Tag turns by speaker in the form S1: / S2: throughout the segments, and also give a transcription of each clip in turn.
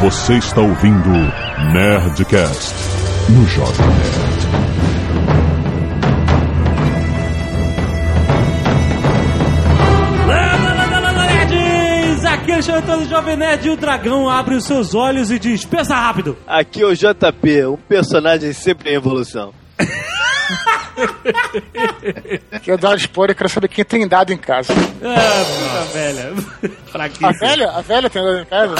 S1: Você está ouvindo Nerdcast no Jovem Nerd.
S2: Nerds! Aqui é o Xantão do Jovem Nerd e o dragão abre os seus olhos e diz: pensa rápido!
S3: Aqui é o JP, um personagem sempre em evolução.
S4: Que eu dar uma spoiler, quero saber quem tem dado em casa.
S2: Ah, puta velha.
S4: A
S2: Fraquíssima.
S4: velha? A velha tem dado em casa?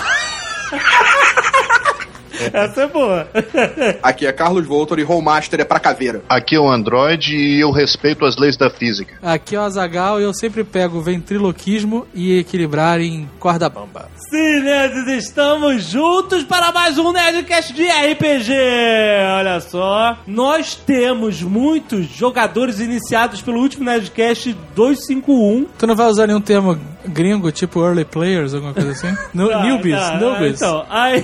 S2: Essa é boa.
S5: Aqui é Carlos Voltor e Rollmaster é pra caveira.
S6: Aqui é o Android e eu respeito as leis da física.
S7: Aqui é o Azagal e eu sempre pego ventriloquismo e equilibrar em corda bamba.
S2: Sim, nerds, estamos juntos para mais um Nerdcast de RPG. Olha só, nós temos muitos jogadores iniciados pelo último Nerdcast 251.
S7: Tu não vai usar nenhum termo gringo, tipo early players, alguma coisa assim? No,
S2: Ah,
S7: newbies,
S2: tá,
S7: newbies.
S2: Então, aí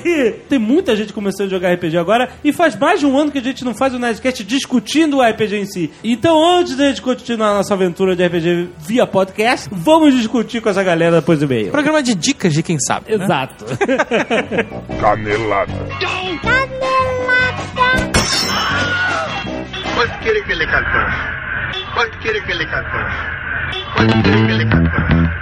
S2: tem muita gente começando a jogar RPG agora e faz mais de um ano que a gente não faz o Nerdcast discutindo o RPG em si. Então, antes de a gente continuar a nossa aventura de RPG via podcast, vamos discutir com essa galera depois do e-mail.
S7: Programa de dicas de quem sabe. né?
S2: Exato.
S1: Canelada.
S6: Quanto querer que ele cantou? Quanto querer que ele cantou? Quanto querer que ele cantou?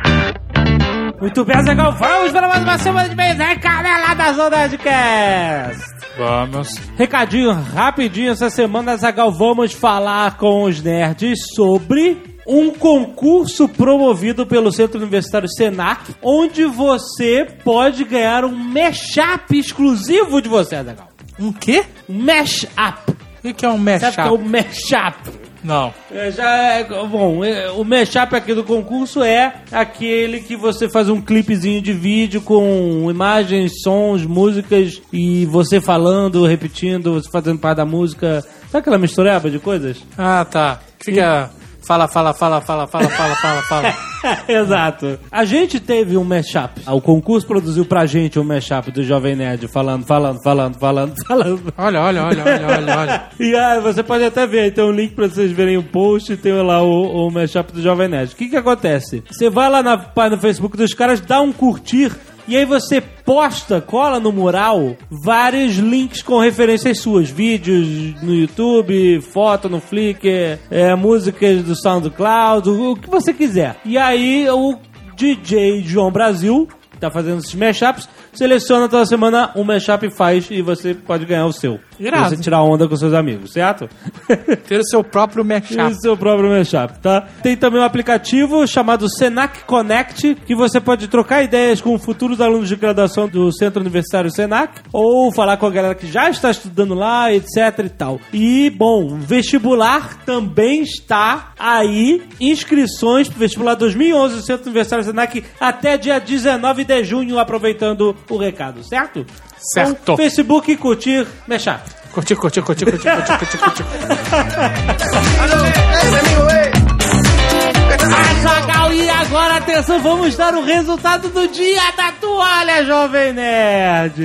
S2: Muito bem, Zagal, vamos para mais uma semana de mês. É Caneladas do Nerdcast.
S7: Vamos.
S2: Recadinho rapidinho essa semana, Zagal, vamos falar com os nerds sobre um concurso promovido pelo Centro Universitário Senac, onde você pode ganhar um mashup exclusivo de você, Zagal.
S7: Um quê?
S2: Um mashup.
S7: O que que é um
S2: Sabe o que é
S7: mashup?
S2: o mashup?
S7: Não.
S2: É, já é, bom, é, o mashup aqui do concurso é aquele que você faz um clipezinho de vídeo com imagens, sons, músicas e você falando, repetindo, você fazendo parte da música. Sabe aquela mistureba de coisas?
S7: Ah, tá. Fica... Fala, fala, fala, fala, fala, fala, fala, fala.
S2: Exato. A gente teve um mashup. O concurso produziu pra gente um mashup do Jovem Nerd falando, falando, falando, falando, falando.
S7: Olha, olha, olha, olha, olha, olha.
S2: E aí, você pode até ver, tem um link pra vocês verem o post, tem lá o, o mashup do Jovem Nerd. O que que acontece? Você vai lá na página do Facebook dos caras, dá um curtir, e aí você posta, cola no mural, vários links com referências suas. Vídeos no YouTube, foto no Flickr, é, músicas do SoundCloud, o, o que você quiser. E aí o DJ João Brasil tá fazendo esses mashups, seleciona toda semana um mashup e faz e você pode ganhar o seu.
S7: Irado.
S2: Você tirar onda com seus amigos, certo?
S7: Ter o seu próprio mashup.
S2: O seu próprio mashup, tá? Tem também um aplicativo chamado Senac Connect, que você pode trocar ideias com futuros alunos de graduação do Centro Universitário Senac, ou falar com a galera que já está estudando lá, etc e tal. E, bom, vestibular também está aí, inscrições pro vestibular 2011 do Centro Universitário Senac até dia 19 de junho, aproveitando o recado, certo?
S7: Certo.
S2: Então, Facebook, curtir, mashup.
S7: Curtir, curtir, curtir, curtir, curtir, curtir, curtir.
S2: Azagal, e agora atenção, vamos dar o resultado do dia da toalha, Jovem Nerd.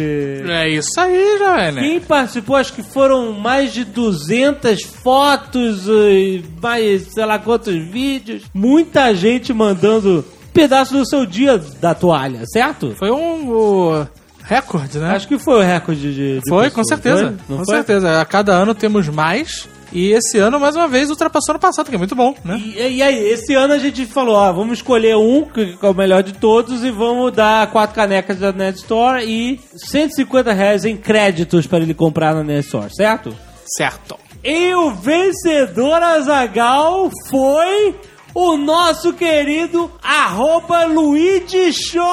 S7: É isso aí, jovem, né?
S2: Quem participou, acho que foram mais de 200 fotos, e mais sei lá quantos vídeos. Muita gente mandando pedaço do seu dia da toalha, certo?
S7: Foi um recorde, né?
S2: Acho que foi o recorde de. de
S7: Foi, com certeza.
S2: foi?
S7: Com
S2: foi?
S7: certeza. A cada ano temos mais. E esse ano, mais uma vez, ultrapassou ano passado, que é muito bom, né?
S2: E, e aí, esse ano a gente falou, ó, vamos escolher um, que é o melhor de todos, e vamos dar quatro canecas da Net Store e 150 reais em créditos para ele comprar na Net Store, certo?
S7: Certo.
S2: E o vencedor, Azagal, foi o nosso querido arroba Luigi Show,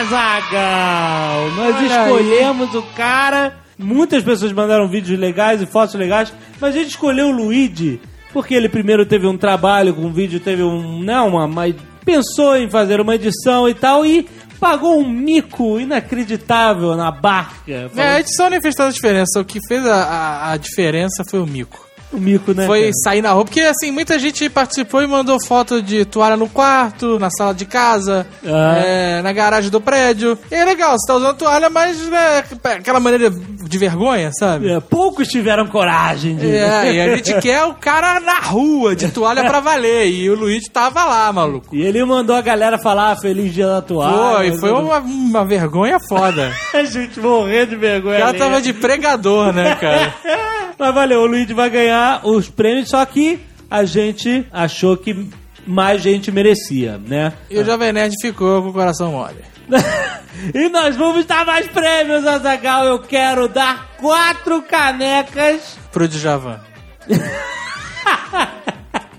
S2: Azagal. Nós
S7: Olha
S2: escolhemos o cara. Muitas pessoas mandaram vídeos legais e fotos legais, mas a gente escolheu o Luigi porque ele primeiro teve um trabalho com um vídeo, teve um. Não, uma, uma- pensou em fazer uma edição e tal, e pagou um mico inacreditável na barca.
S7: É, a edição nem fez tanta diferença. O que fez a, a, a diferença foi o mico.
S2: O mico, né?
S7: Foi
S2: cara?
S7: sair na rua, porque assim, muita gente participou e mandou foto de toalha no quarto, na sala de casa,
S2: Ah.
S7: é, na garagem do prédio. E é legal, você tá usando toalha, mas né, aquela maneira de vergonha, sabe?
S2: É, poucos tiveram coragem de.
S7: É, e a gente quer o cara na rua, de toalha pra valer. E o Luigi tava lá, maluco.
S2: E ele mandou a galera falar Feliz Dia da Toalha.
S7: Foi, foi uma, uma vergonha foda.
S2: A gente morrendo de
S7: O
S2: vergonha.
S7: cara
S2: ali.
S7: tava de pregador, né, cara?
S2: Mas valeu, o Luigi vai ganhar os prêmios, só que a gente achou que mais gente merecia, né?
S7: E o Jovem Nerd ficou com o coração mole.
S2: e nós vamos dar mais prêmios, Azagal. Eu quero dar quatro canecas
S7: Pro Djavan.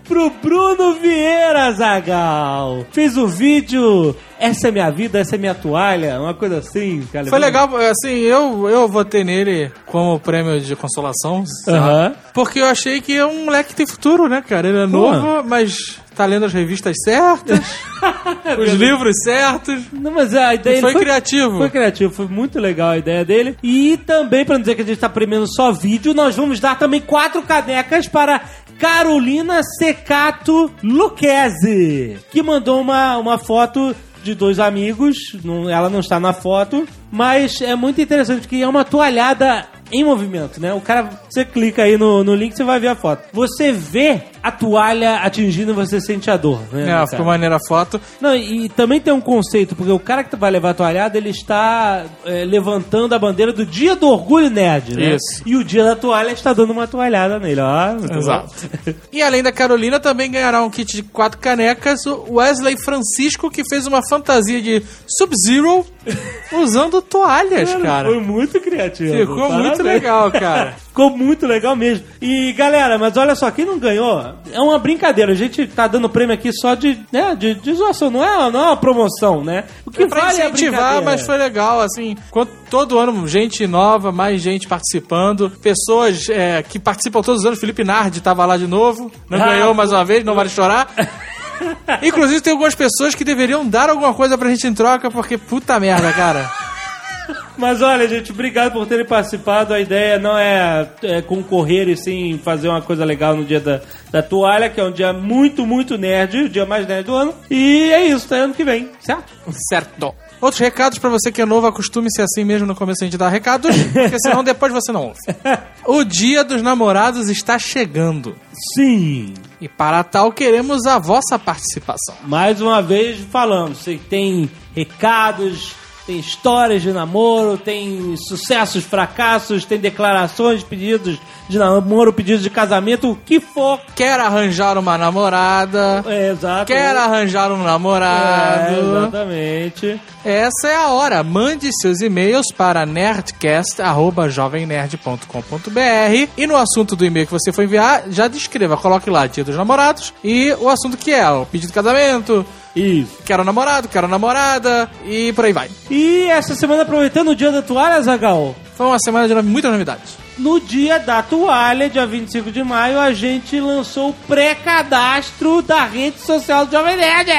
S2: pro Bruno Vieira, Zagal. Fez o vídeo Essa é minha vida, essa é minha toalha, uma coisa assim, cara.
S7: Foi legal, assim, eu, eu votei nele como prêmio de consolação. Porque eu achei que é um moleque que tem futuro, né, cara? Ele é
S2: Pô.
S7: novo, mas tá lendo as revistas certas, os livros certos.
S2: Não, mas a ideia
S7: foi
S2: ele
S7: criativo.
S2: Foi criativo, foi muito legal a ideia dele. E também, pra não dizer que a gente tá premiando só vídeo, nós vamos dar também quatro canecas para Carolina Secato Lucchese, que mandou uma, uma foto de dois amigos. Não- ela não está na foto, mas é muito interessante porque é uma toalhada em movimento, né? O cara, você clica aí no, no link, você vai ver a foto. Você vê a toalha atingindo e você sente a dor, né?
S7: É,
S2: cara?
S7: ficou maneira a foto.
S2: Não, e também tem um conceito, porque o cara que vai levar a toalhada, ele está é, levantando a bandeira do dia do orgulho nerd, né?
S7: Isso.
S2: E o dia da toalha está dando uma toalhada nele, ó.
S7: Exato. E além da Carolina, também ganhará um kit de quatro canecas o Wesley Francisco, que fez uma fantasia de Sub-Zero usando toalhas, cara.
S2: Foi muito criativo.
S7: Ficou
S2: Parabéns.
S7: muito legal, cara.
S2: Ficou muito legal mesmo. E galera, mas olha só, quem não ganhou é uma brincadeira. A gente tá dando prêmio aqui só de, né, de, de zoação, não é, não é uma promoção, né? O que
S7: Foi pra
S2: vale é
S7: incentivar, mas foi legal, assim, todo ano gente nova, mais gente participando, pessoas é, que participam todos os anos, Felipe Nardi tava lá de novo, não
S2: Ah,
S7: ganhou mais uma vez, não vale chorar. Inclusive tem algumas pessoas que deveriam dar alguma coisa pra gente em troca, porque puta merda, cara.
S2: Mas olha, gente, obrigado por terem participado. A ideia não é, é concorrer e sim fazer uma coisa legal no dia da, da toalha, que é um dia muito, muito nerd, o dia mais nerd do ano. E é isso, tá ano que vem, certo?
S7: Certo. Outros recados pra você que é novo, acostume-se assim mesmo no começo a gente dar recados, porque senão depois você não ouve. O dia dos namorados está chegando.
S2: Sim.
S7: E para tal queremos a vossa participação.
S2: Mais uma vez falando, você tem recados, tem histórias de namoro, tem sucessos, fracassos, tem declarações, pedidos de namoro, pedidos de casamento, o que for.
S7: Quer arranjar uma namorada?
S2: É, exato.
S7: Quer arranjar um namorado?
S2: É, exatamente.
S7: Essa é a hora. Mande seus e-mails para nerdcast.jovemnerd.com.br e no assunto do e-mail que você for enviar, já descreva. Coloque lá Dia dos Namorados e o assunto que é o pedido de casamento,
S2: Isso.
S7: quero namorado, quero namorada e por aí vai.
S2: E essa semana, aproveitando o dia da toalha, Zagal,
S7: Foi uma semana de muitas novidades.
S2: no dia da toalha, dia 25 de maio, a gente lançou o pré-cadastro da rede social do Jovem Nerd.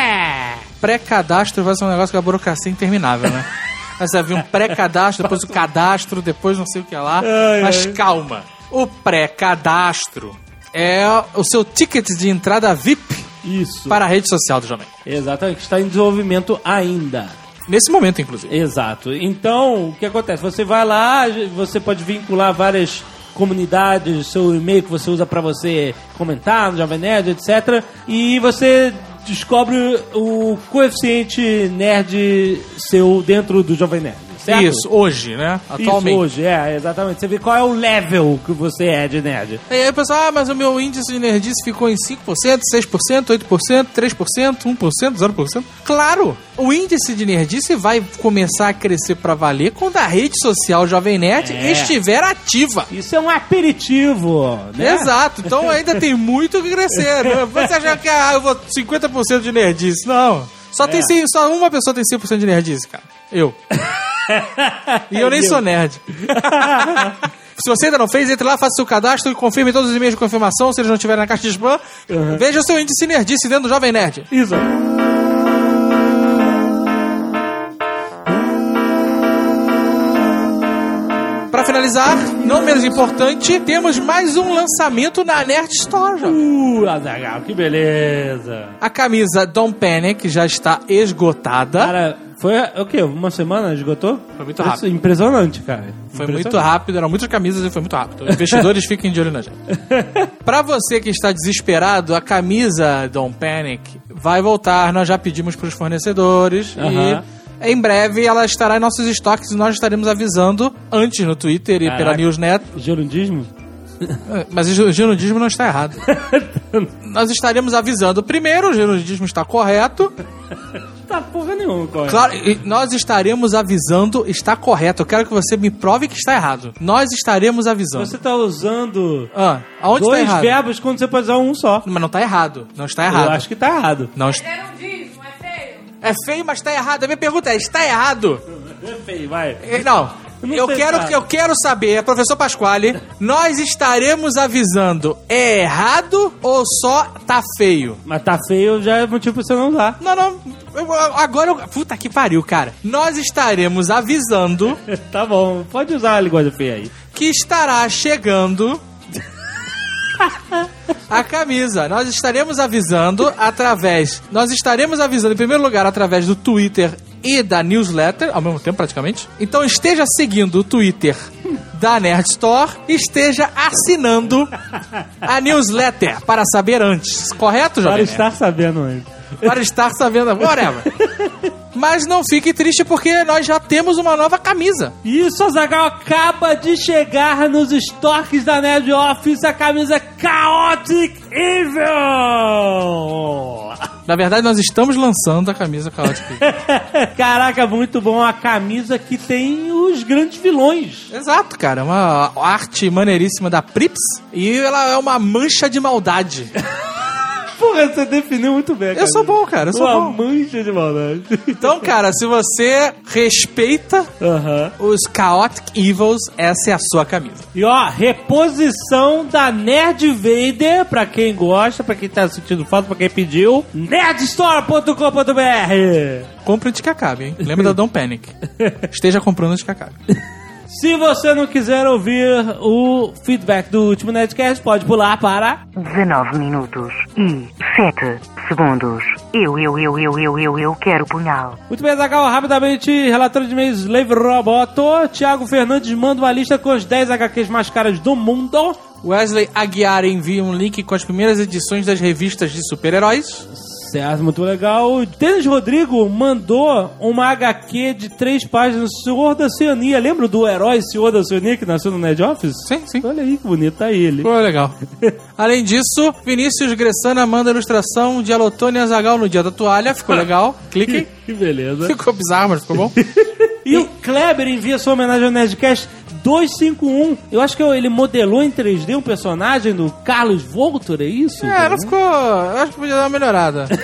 S7: Pré-cadastro vai ser um negócio que é a burocracia interminável, né? Vai vir um pré-cadastro, depois o cadastro, depois não sei o que lá.
S2: Ai,
S7: Mas
S2: ai.
S7: calma. O pré-cadastro é o seu ticket de entrada VIP
S2: Isso.
S7: para a rede social do Jovem.
S2: Exatamente, está em desenvolvimento ainda.
S7: Nesse momento, inclusive.
S2: Exato. Então, o que acontece? Você vai lá, você pode vincular várias comunidades, seu e-mail que você usa para você comentar no Jovem Nerd, etc. E você descobre o coeficiente nerd seu dentro do Jovem Nerd. Certo?
S7: Isso, hoje, né? Atualmente.
S2: Isso, hoje, é, exatamente. Você vê qual é o level que você é de nerd.
S7: E aí o pessoal, ah, mas o meu índice de nerdice ficou em 5%, 6%, 8%, 3%, 1%, 0%. Claro! O índice de nerdice vai começar a crescer pra valer quando a rede social Jovem Nerd
S2: É.
S7: estiver ativa.
S2: Isso é um aperitivo, né?
S7: Exato, então ainda tem muito que crescer. Né? Você acha que ah, eu vou 50% de nerdice? Não. Só,
S2: É.
S7: tem, cem- só uma pessoa tem 100% de nerdice, cara. Eu. e eu nem sou nerd. Se você ainda não fez, entre lá, faça seu cadastro e confirme todos os e-mails de confirmação, se eles não estiverem na caixa de spam. Veja o seu índice de nerdice dentro do Jovem Nerd.
S2: Isso.
S7: Pra finalizar, não menos importante, temos mais um lançamento na Nerd Store.
S2: Uh, Azaghal, que beleza.
S7: A camisa Don't Panic já está esgotada.
S2: Cara, Foi o quê? Uma semana esgotou?
S7: Foi muito rápido.
S2: Isso, impressionante, cara.
S7: Foi muito rápido, eram muitas camisas e foi muito rápido. Investidores fiquem de olho na gente. Pra você que está desesperado, a camisa Don't Panic vai voltar. Nós já pedimos pros fornecedores
S2: Aham.
S7: e em breve ela estará em nossos estoques e nós estaremos avisando antes no Twitter e pela
S2: Caraca.
S7: Newsnet.
S2: Gerundismo?
S7: Mas o gerundismo não está errado. nós estaremos avisando. Primeiro, o gerundismo está correto.
S2: Tá porra nenhuma, corre.
S7: Claro, e nós estaremos avisando, está correto. Eu quero que você me prove que está errado. Nós estaremos avisando.
S2: Você tá usando
S7: Ah, aonde está
S2: dois
S7: errado?
S2: verbos quando você pode usar um só.
S7: Mas não tá errado. Não está
S2: Eu
S7: errado.
S2: acho que tá errado.
S7: Não est-
S8: Gerundismo, é feio.
S7: É mas tá errado. A minha pergunta é: está errado?
S2: É feio, vai.
S7: Eh, Não.
S2: Eu
S7: quero, eu quero saber, professor Pasquale, nós estaremos avisando é errado ou só tá feio?
S2: Mas tá feio já é motivo pra você não usar.
S7: Não, não. eu- agora eu. Puta que pariu, cara. Nós estaremos avisando
S2: tá bom, pode usar a linguagem feia aí.
S7: que estará chegando a camisa. Nós estaremos avisando através. Nós estaremos avisando, em primeiro lugar, através do Twitter e da newsletter, ao mesmo tempo, praticamente. Então esteja seguindo o Twitter da Nerd Store, esteja assinando a newsletter para saber antes. Correto,
S2: Para
S7: Jovem?
S2: estar sabendo antes.
S7: Para estar sabendo. Whatever. Mas não fique triste porque nós já temos uma nova camisa.
S2: Isso, Azagal acaba de chegar nos estoques da Nerd Office a camisa Chaotic Evil!
S7: Na verdade, nós estamos lançando a camisa Chaotic Evil.
S2: Caraca, muito bom a camisa que tem os grandes vilões.
S7: Exato, cara. É uma arte maneiríssima da Prips. E ela é uma mancha de maldade.
S2: Porra, você definiu muito bem.
S7: Eu sou bom, cara. Eu sou
S2: Uma
S7: bom.
S2: mancha de maldade.
S7: Então, cara, se você respeita os Chaotic Evils, essa é a sua camisa.
S2: E ó, reposição da Nerd Vader, pra quem gosta, pra quem tá sentindo falta, pra quem pediu, nerdstore.com.br.
S7: Compre antes que acabe, hein? Lembra da Don't Panic. Esteja comprando antes que acabe.
S2: Se você não quiser ouvir o feedback do último Nerdcast, pode pular para
S9: 19 minutos e 7 segundos. Eu, eu, eu, eu, eu, eu, eu quero punhal.
S2: Muito bem, Zagal, rapidamente, relatório de e-mails Slave Roboto. Thiago Fernandes manda uma lista com as 10 HQs mais caras do mundo.
S7: Wesley Aguiar envia um link com as primeiras edições das revistas de super-heróis.
S2: Certo, muito legal. Denis Rodrigo mandou uma HQ de três páginas, Senhor da Oceania. Lembra do herói Senhor da Oceania que nasceu no Nerd Office?
S7: Sim, sim.
S2: Olha aí que bonito, tá ele.
S7: Ficou legal. Além disso, Vinícius Gressana manda ilustração de Alotone Azagal no dia da toalha. Ficou legal. Clique.
S2: Que beleza.
S7: Ficou bizarro, mas ficou bom.
S2: E o Kleber envia sua homenagem ao Nerdcast 251. Eu acho que ele modelou em 3D um personagem do Carlos Voltor, é isso?
S7: É, não ficou. Eu acho que podia dar uma melhorada.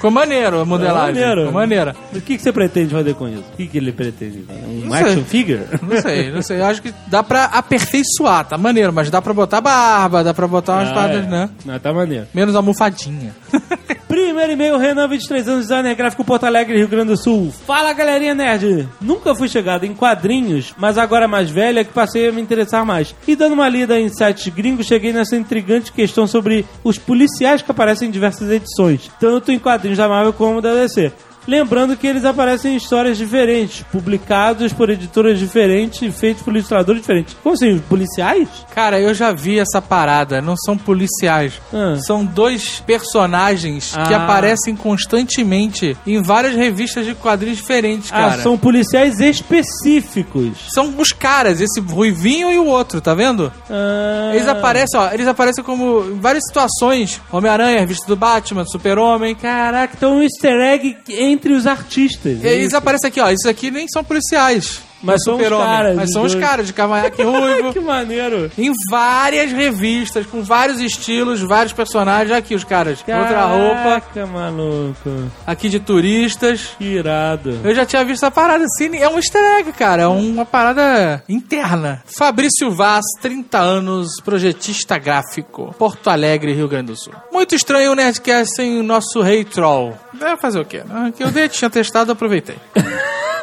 S7: Ficou maneiro a modelagem.
S2: maneiro.
S7: Ficou maneira.
S2: O que, que você pretende fazer com isso? O que, que ele pretende? Um
S7: Não
S2: action
S7: sei.
S2: figure?
S7: Não sei, não sei. Eu acho que dá pra aperfeiçoar, tá maneiro, mas dá pra botar barba, dá pra botar umas
S2: Ah,
S7: paradas,
S2: é.
S7: né?
S2: Não, tá maneiro.
S7: Menos almofadinha.
S2: Primeiro e-mail, Renan, 23 anos, designer gráfico Porto Alegre, Rio Grande do Sul. Fala, galerinha nerd. Nunca fui chegado em quadrinhos, mas agora mais velha que passei a me interessar mais. E dando uma lida em sites gringos, cheguei nessa intrigante questão sobre os policiais que aparecem em diversas edições, tanto em quadrinhos da Marvel como da DC. Lembrando que eles aparecem em histórias diferentes, publicados por editoras diferentes e feitos por ilustradores diferentes. Como assim, os policiais?
S7: Cara, eu já vi essa parada. Não são policiais.
S2: Ah.
S7: São dois personagens que
S2: Ah.
S7: aparecem constantemente em várias revistas de quadrinhos diferentes, cara.
S2: Ah, são policiais específicos.
S7: São os caras, esse ruivinho e o outro, tá vendo?
S2: Ah.
S7: Eles aparecem, ó, eles aparecem como em várias situações. Homem-Aranha, revista do Batman, Super-Homem.
S2: Caraca, então um easter egg entre os artistas.
S7: E
S2: é
S7: eles
S2: isso?
S7: aparecem aqui, ó. Esses aqui nem são policiais.
S2: Mas são os caras,
S7: Mas são os caras de cavanhaque ruivo.
S2: que maneiro.
S7: em várias revistas, com vários estilos, vários personagens. Aqui os caras, outra roupa.
S2: Caraca, maluco.
S7: Aqui de turistas.
S2: Que irado.
S7: Eu já tinha visto essa parada assim. É um easter egg, cara. É uma parada interna. Fabrício Vaz, 30 anos, projetista gráfico. Porto Alegre, Rio Grande do Sul. Muito estranho o Nerdcast sem o nosso Rei Troll. Vai fazer o quê? né? Que eu dei, tinha testado, aproveitei.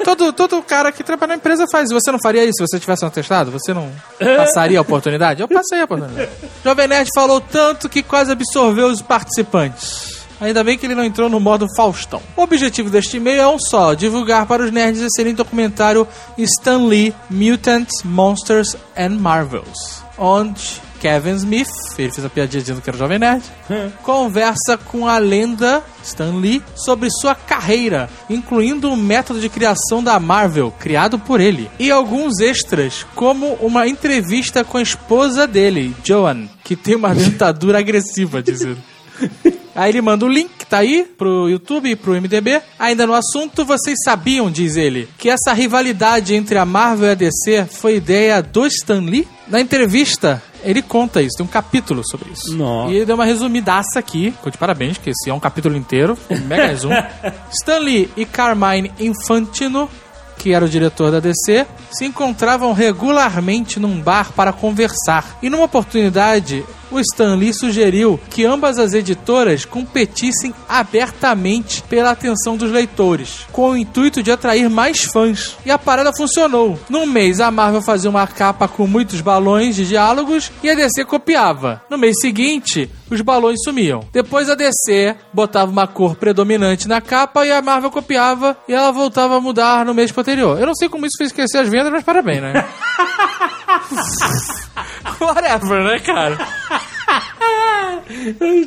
S7: Todo, todo cara que trabalha na empresa faz. Você não faria isso se você tivesse um testado? Você não passaria a oportunidade? Eu passei a oportunidade. Jovem Nerd falou tanto que quase absorveu os participantes. Ainda bem que ele não entrou no modo Faustão. O objetivo deste e-mail é um só: divulgar para os nerds esse excelente documentário Stan Lee Mutants, Monsters and Marvels, onde Kevin Smith, ele fez a piadinha dizendo que era jovem nerd, conversa com a lenda Stan Lee sobre sua carreira, incluindo o método de criação da Marvel, criado por ele, e alguns extras, como uma entrevista com a esposa dele, Joan, que tem uma dentadura agressiva, dizendo. Aí ele manda o link, que tá aí, pro YouTube e pro MDB. Ainda no assunto, vocês sabiam, diz ele, que essa rivalidade entre a Marvel e a DC foi ideia do Stan Lee? Na entrevista, ele conta isso, tem um capítulo sobre isso.
S2: Nossa.
S7: E ele deu uma resumidaça aqui, ficou de parabéns, que esse é um capítulo inteiro, um mega resumo. Stan Lee e Carmine Infantino que era o diretor da DC, se encontravam regularmente num bar para conversar. E numa oportunidade, o Stan Lee sugeriu que ambas as editoras competissem abertamente pela atenção dos leitores, com o intuito de atrair mais fãs. E a parada funcionou. Num mês, a Marvel fazia uma capa com muitos balões de diálogos e a DC copiava. No mês seguinte, os balões sumiam. Depois a DC botava uma cor predominante na capa e a Marvel copiava e ela voltava a mudar no mês posterior. Eu não sei como isso fez crescer as vendas, mas parabéns, né? Whatever, né, cara?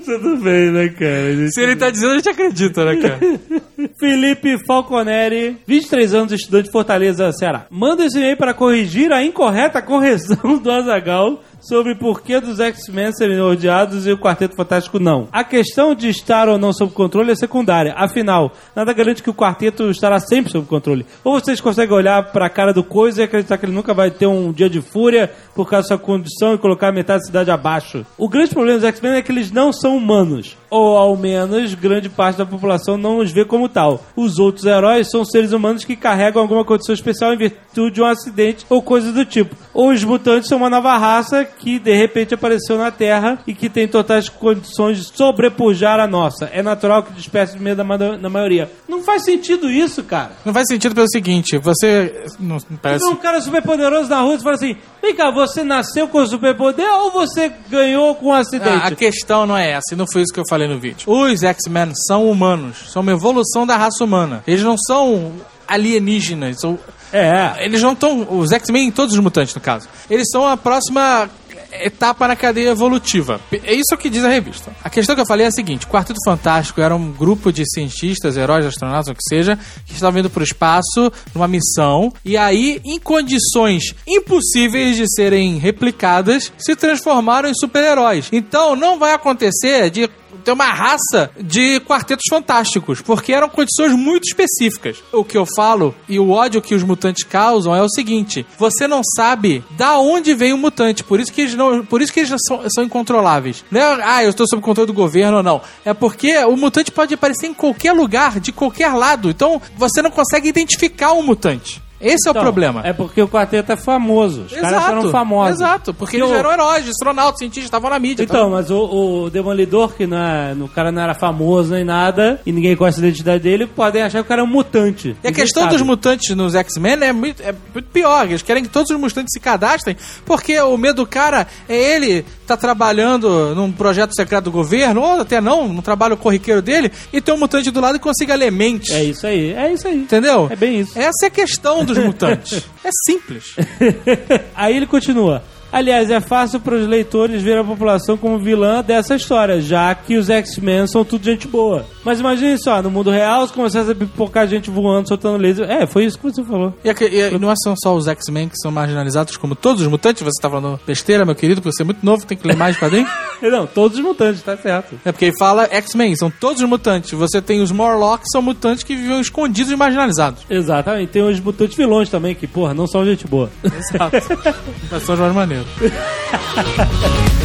S2: Tudo bem, né, cara?
S7: Se ele tá dizendo, a gente acredita, né, cara?
S2: Felipe Falconeri, 23 anos, estudante de Fortaleza, Ceará. Manda esse e-mail para corrigir a incorreta correção do Azagal sobre por que dos X-Men serem odiados e o Quarteto Fantástico não. A questão de estar ou não sob controle é secundária. Afinal, nada garante que o quarteto estará sempre sob controle. Ou vocês conseguem olhar para a cara do coisa e acreditar que ele nunca vai ter um dia de fúria por causa da sua condição e colocar metade da cidade abaixo. O grande problema dos X-Men é que eles não são humanos. Ou ao menos grande parte da população não os vê como tal. Os outros heróis são seres humanos que carregam alguma condição especial em virtude de um acidente ou coisa do tipo. Ou os mutantes são uma nova raça que de repente apareceu na Terra e que tem totais condições de sobrepujar a nossa. É natural que desperte medo da, ma- da maioria. Não faz sentido isso, cara.
S7: Não faz sentido pelo seguinte, você. Não, parece.
S2: Um cara super poderoso na rua e fala assim: vem cá, você nasceu com superpoder ou você ganhou com um acidente?
S7: Ah, a questão não é essa, e não foi isso que eu falei no vídeo. Os X-Men são humanos, são uma evolução da raça humana. Eles não são alienígenas, são
S2: É.
S7: Eles não estão. Os X-Men, todos os mutantes, no caso. Eles são a próxima etapa na cadeia evolutiva. É isso que diz a revista. A questão que eu falei é a seguinte: o Quarteto Fantástico era um grupo de cientistas, heróis, astronautas, o que seja, que estavam indo para o espaço numa missão. E aí, em condições impossíveis de serem replicadas, se transformaram em super-heróis. Então, não vai acontecer de ter uma raça de quartetos fantásticos, porque eram condições muito específicas. O que eu falo e o ódio que os mutantes causam é o seguinte: você não sabe da onde vem o mutante, por isso que eles não, por isso que eles são, são incontroláveis. Não é, ah, eu estou sob controle do governo ou não. É porque o mutante pode aparecer em qualquer lugar, de qualquer lado. Então você não consegue identificar um mutante. Esse é o
S2: Então,
S7: problema.
S2: É porque o quarteto é famoso. Os caras eram famosos.
S7: Exato, porque
S2: E
S7: eles
S2: o-
S7: eram heróis, astronautas, cientistas, estavam na mídia.
S2: Então, mas o, o Demolidor, que não é, o cara não era famoso nem nada, e ninguém conhece a identidade dele, podem achar que o cara é um mutante.
S7: E a questão
S2: sabe.
S7: dos mutantes nos X-Men é muito, é muito pior. Eles querem que todos os mutantes se cadastrem, porque o medo do cara é ele tá trabalhando num projeto secreto do governo, ou até não, no trabalho corriqueiro dele, e tem um mutante do lado que consiga ler mente.
S2: É isso aí, é isso aí.
S7: Entendeu?
S2: É bem isso.
S7: Essa é a questão dos mutantes. é simples.
S2: Aí ele continua. Aliás, é fácil para os leitores ver a população como vilã dessa história, já que os X-Men são tudo gente boa. Mas imagine só, no mundo real, se começasse a pipocar gente voando, soltando laser. É, foi isso que você falou.
S7: E, aqui- e não são só os X-Men que são marginalizados, como todos os mutantes. Você tá falando besteira, meu querido, porque você é muito novo, tem que ler mais quadrinhos.
S2: Não, todos os mutantes, tá certo.
S7: É porque ele fala X-Men, são todos os mutantes. Você tem os Morlocks, são mutantes que vivem escondidos e marginalizados.
S2: Exatamente. Tem os mutantes vilões também, que, porra, não são gente boa.
S7: Exato. Mas são Jorge Maneiro.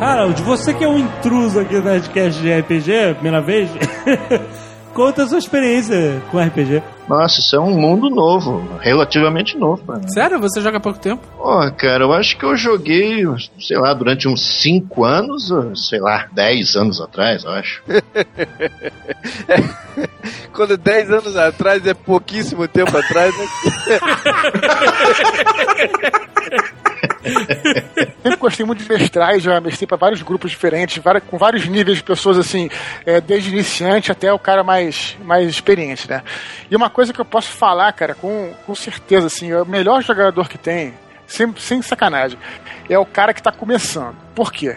S2: Harold, você que é um intruso aqui no Nerdcast de RPG, primeira vez, conta a sua experiência com RPG.
S8: Nossa, isso é um mundo novo, relativamente novo pra mim.
S7: Sério? Você joga há pouco tempo?
S8: Pô, cara, eu acho que eu joguei, sei lá, durante uns 5 anos, sei lá, 10 anos atrás, eu acho.
S3: Quando 10 anos atrás é pouquíssimo tempo atrás, né?
S4: Sempre gostei muito de mestrar já mestrei para vários grupos diferentes, com vários níveis de pessoas, assim, é, desde iniciante até o cara mais, mais experiente, né? E uma coisa que eu posso falar, cara, com, com certeza, assim, é o melhor jogador que tem, sem, sem sacanagem, é o cara que tá começando. Por quê?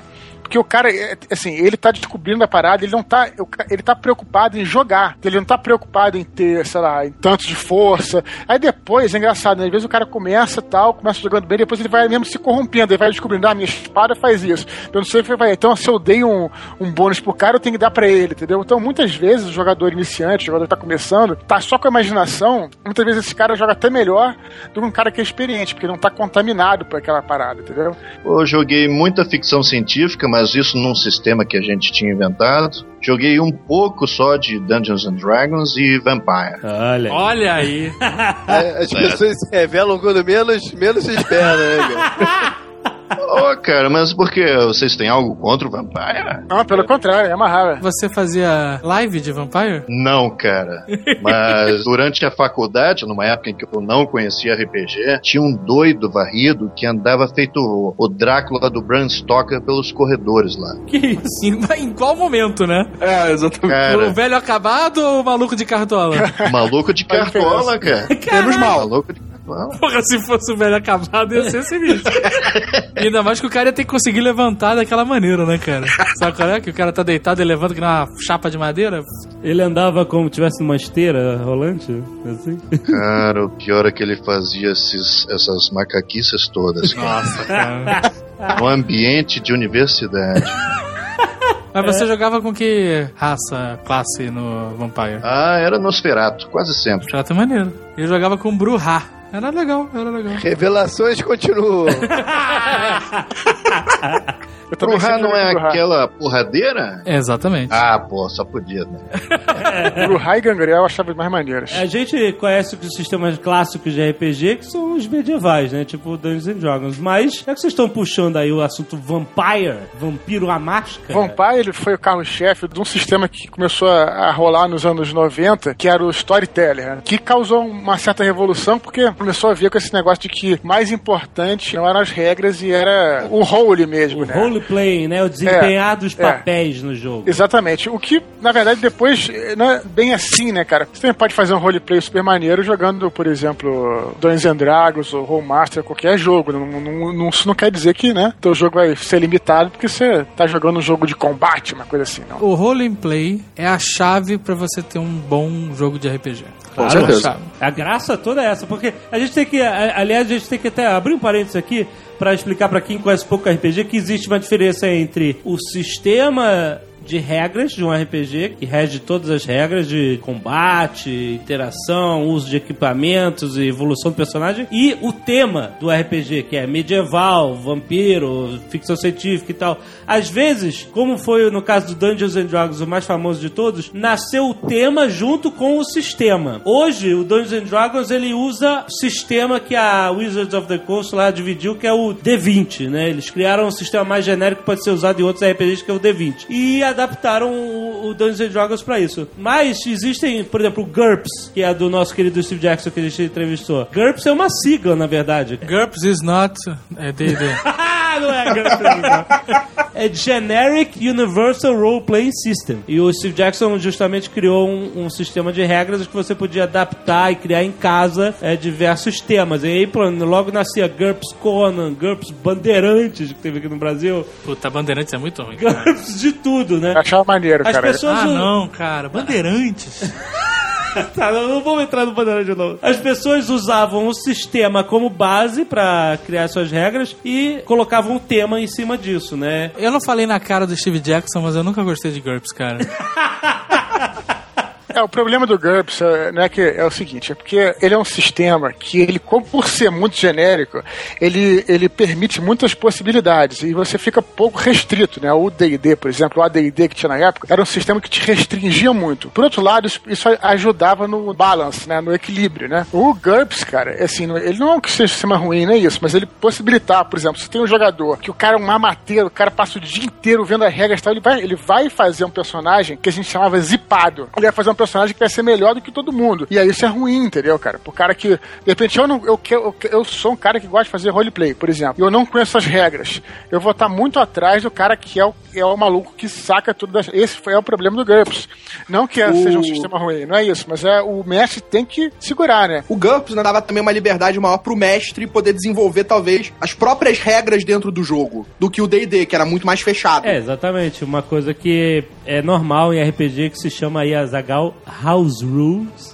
S4: Porque o cara, é, assim, ele tá descobrindo a parada, ele não tá. Ele tá preocupado em jogar. Ele não tá preocupado em ter, sei lá, em tanto de força. Aí depois, é engraçado, né? Às vezes o cara começa tal, começa jogando bem, depois ele vai mesmo se corrompendo, ele vai descobrindo, ah, minha espada faz isso. Eu não sei vai. Então, se eu dei um, um bônus pro cara, eu tenho que dar pra ele, entendeu? Então, muitas vezes, o jogador iniciante, o jogador que tá começando, tá só com a imaginação, muitas vezes esse cara joga até melhor do que um cara que é experiente, porque não tá contaminado por aquela parada, entendeu?
S8: Eu joguei muita ficção científica, mas isso num sistema que a gente tinha inventado. Joguei um pouco só de Dungeons and Dragons e Vampire.
S2: Olha.
S7: Olha aí.
S3: As pessoas se revelam quando menos, menos se espera, né, cara?
S8: Ô, cara, mas por que vocês têm algo contra o Vampire?
S4: Não, pelo contrário, é uma rara.
S7: Você fazia live de Vampire?
S8: Não, cara. Mas durante a faculdade, numa época em que eu não conhecia RPG, tinha um doido varrido que andava feito o- o Drácula do Bram Stoker pelos corredores lá.
S7: Que isso? Em, em qual momento, né?
S5: É, exatamente.
S8: Cara,
S7: O velho acabado ou o maluco de cartola?
S8: maluco de cartola, cara.
S5: Menos mal.
S8: Maluco de cartola.
S7: Porra, se fosse o velho acabado, ia ser sinistro. Ainda mais que o cara ia ter que conseguir levantar daquela maneira, né, cara? Sabe qual é? Que o cara tá deitado e levanta que uma chapa de madeira?
S2: Ele andava como se tivesse uma esteira rolante, assim.
S8: Cara, o pior é que ele fazia esses, essas macaquices todas, cara.
S7: Nossa, cara.
S8: No ambiente de universidade.
S7: Mas você jogava com que raça, classe no Vampire?
S8: Ah, era Nosferato, quase sempre.
S7: Já tá maneiro. Eu jogava com Bruhá. Era legal, era legal.
S3: Revelações continuam.
S8: Bruhá não é
S4: Bruhá.
S8: aquela porradeira?
S7: Exatamente.
S8: Ah, pô, só podia, né?
S4: Bruhá e Gangrel eu achava mais maneiras.
S2: A gente conhece os sistemas clássicos de RPG, que são os medievais, né? Tipo Dungeons and Dragons. Mas, já que vocês estão puxando aí o assunto Vampire, Vampiro à Máscara...
S4: Vampire ele foi o carro-chefe de um sistema que começou a, rolar nos anos 90, que era o Storyteller, né? que causou uma certa revolução, porque começou a ver com esse negócio de que mais importante não eram as regras e era o role mesmo,
S2: O
S4: né?
S2: roleplay, né? O desempenhar dos
S4: é.
S2: papéis no jogo.
S4: Exatamente. O que, na verdade, depois eh, não é bem assim, né, cara? Você também pode fazer um roleplay super maneiro jogando, por exemplo, Dungeons and Dragons ou Rollmaster, qualquer jogo. Não, não, não- isso não quer dizer que, né, teu jogo vai ser limitado porque você tá jogando um jogo de combate, uma coisa assim, não.
S7: O role and play é a chave pra você ter um bom jogo de RPG.
S5: Com
S7: É a chave.
S2: A graça toda é essa, porque a gente tem que, aliás, a gente tem que até abrir um parênteses aqui pra explicar pra quem conhece pouco RPG que existe uma diferença entre o sistema de regras de um RPG, que rege todas as regras de combate, interação, uso de equipamentos e evolução do personagem, e o tema do RPG, que é medieval, vampiro, ficção científica e tal. Às vezes, como foi no caso do Dungeons and Dragons, o mais famoso de todos, nasceu o tema junto com o sistema. Hoje, o Dungeons and Dragons ele usa o sistema que a Wizards of the Coast lá dividiu, que é o D20, né? Eles criaram um sistema mais genérico que pode ser usado em outros RPGs, que é o D20. E adaptaram o, o Dungeons Dragons pra isso. Mas existem, por exemplo, o GURPS, que é do nosso querido Steve Jackson que a gente entrevistou. GURPS é uma sigla, na verdade.
S7: GURPS is not é, D&D.
S2: Ah, não é GURPS. É Generic Universal Role Playing System. E o Steve Jackson justamente criou um, um sistema de regras que você podia adaptar e criar em casa é, diversos temas. E aí, logo nascia GURPS Conan, GURPS Bandeirantes, que teve aqui no Brasil.
S7: Puta, Bandeirantes é muito ruim.
S2: GURPS de tudo, né?
S4: Eu achava maneiro,
S2: As
S4: cara.
S2: pessoas
S7: Ah, não, cara. Bandeirantes.
S2: Tá, não, não vamos entrar no Bandeirante de novo. As pessoas usavam o sistema como base pra criar suas regras e colocavam um tema em cima disso, né?
S7: Eu não falei na cara do Steve Jackson, mas eu nunca gostei de GURPS, cara.
S4: É, o problema do GURPS né, que é o seguinte, é porque ele é um sistema que ele, por ser muito genérico, ele, ele permite muitas possibilidades e você fica pouco restrito, né? O D&D, por exemplo, o AD&D que tinha na época, era um sistema que te restringia muito. Por outro lado, isso, isso ajudava no balance, né? No equilíbrio, né? O GURPS, cara, é assim, ele não é que seja um sistema ruim, não é isso, mas ele possibilitar, por exemplo, se tem um jogador que o cara é um mamateiro, o cara passa o dia inteiro vendo as regras e tal, ele vai, ele vai fazer um personagem que a gente chamava zipado. Ele vai fazer um personagem que vai ser melhor do que todo mundo. E aí isso é ruim, entendeu, cara? Pro cara que, de repente, eu, não, eu, eu, eu sou um cara que gosta de fazer roleplay, por exemplo, e eu não conheço as regras. Eu vou estar muito atrás do cara que é o, é o maluco que saca tudo. Das, esse foi é o problema do GURPS. Não que
S5: O-
S4: seja um sistema ruim, não é isso, mas é o mestre tem que segurar, né?
S5: O GURPS né, dava também uma liberdade maior pro mestre poder desenvolver, talvez, as próprias regras dentro do jogo, do que o D&D, que era muito mais fechado.
S2: É, exatamente. Uma coisa que é normal em RPG que se chama aí a Zagal House Rules.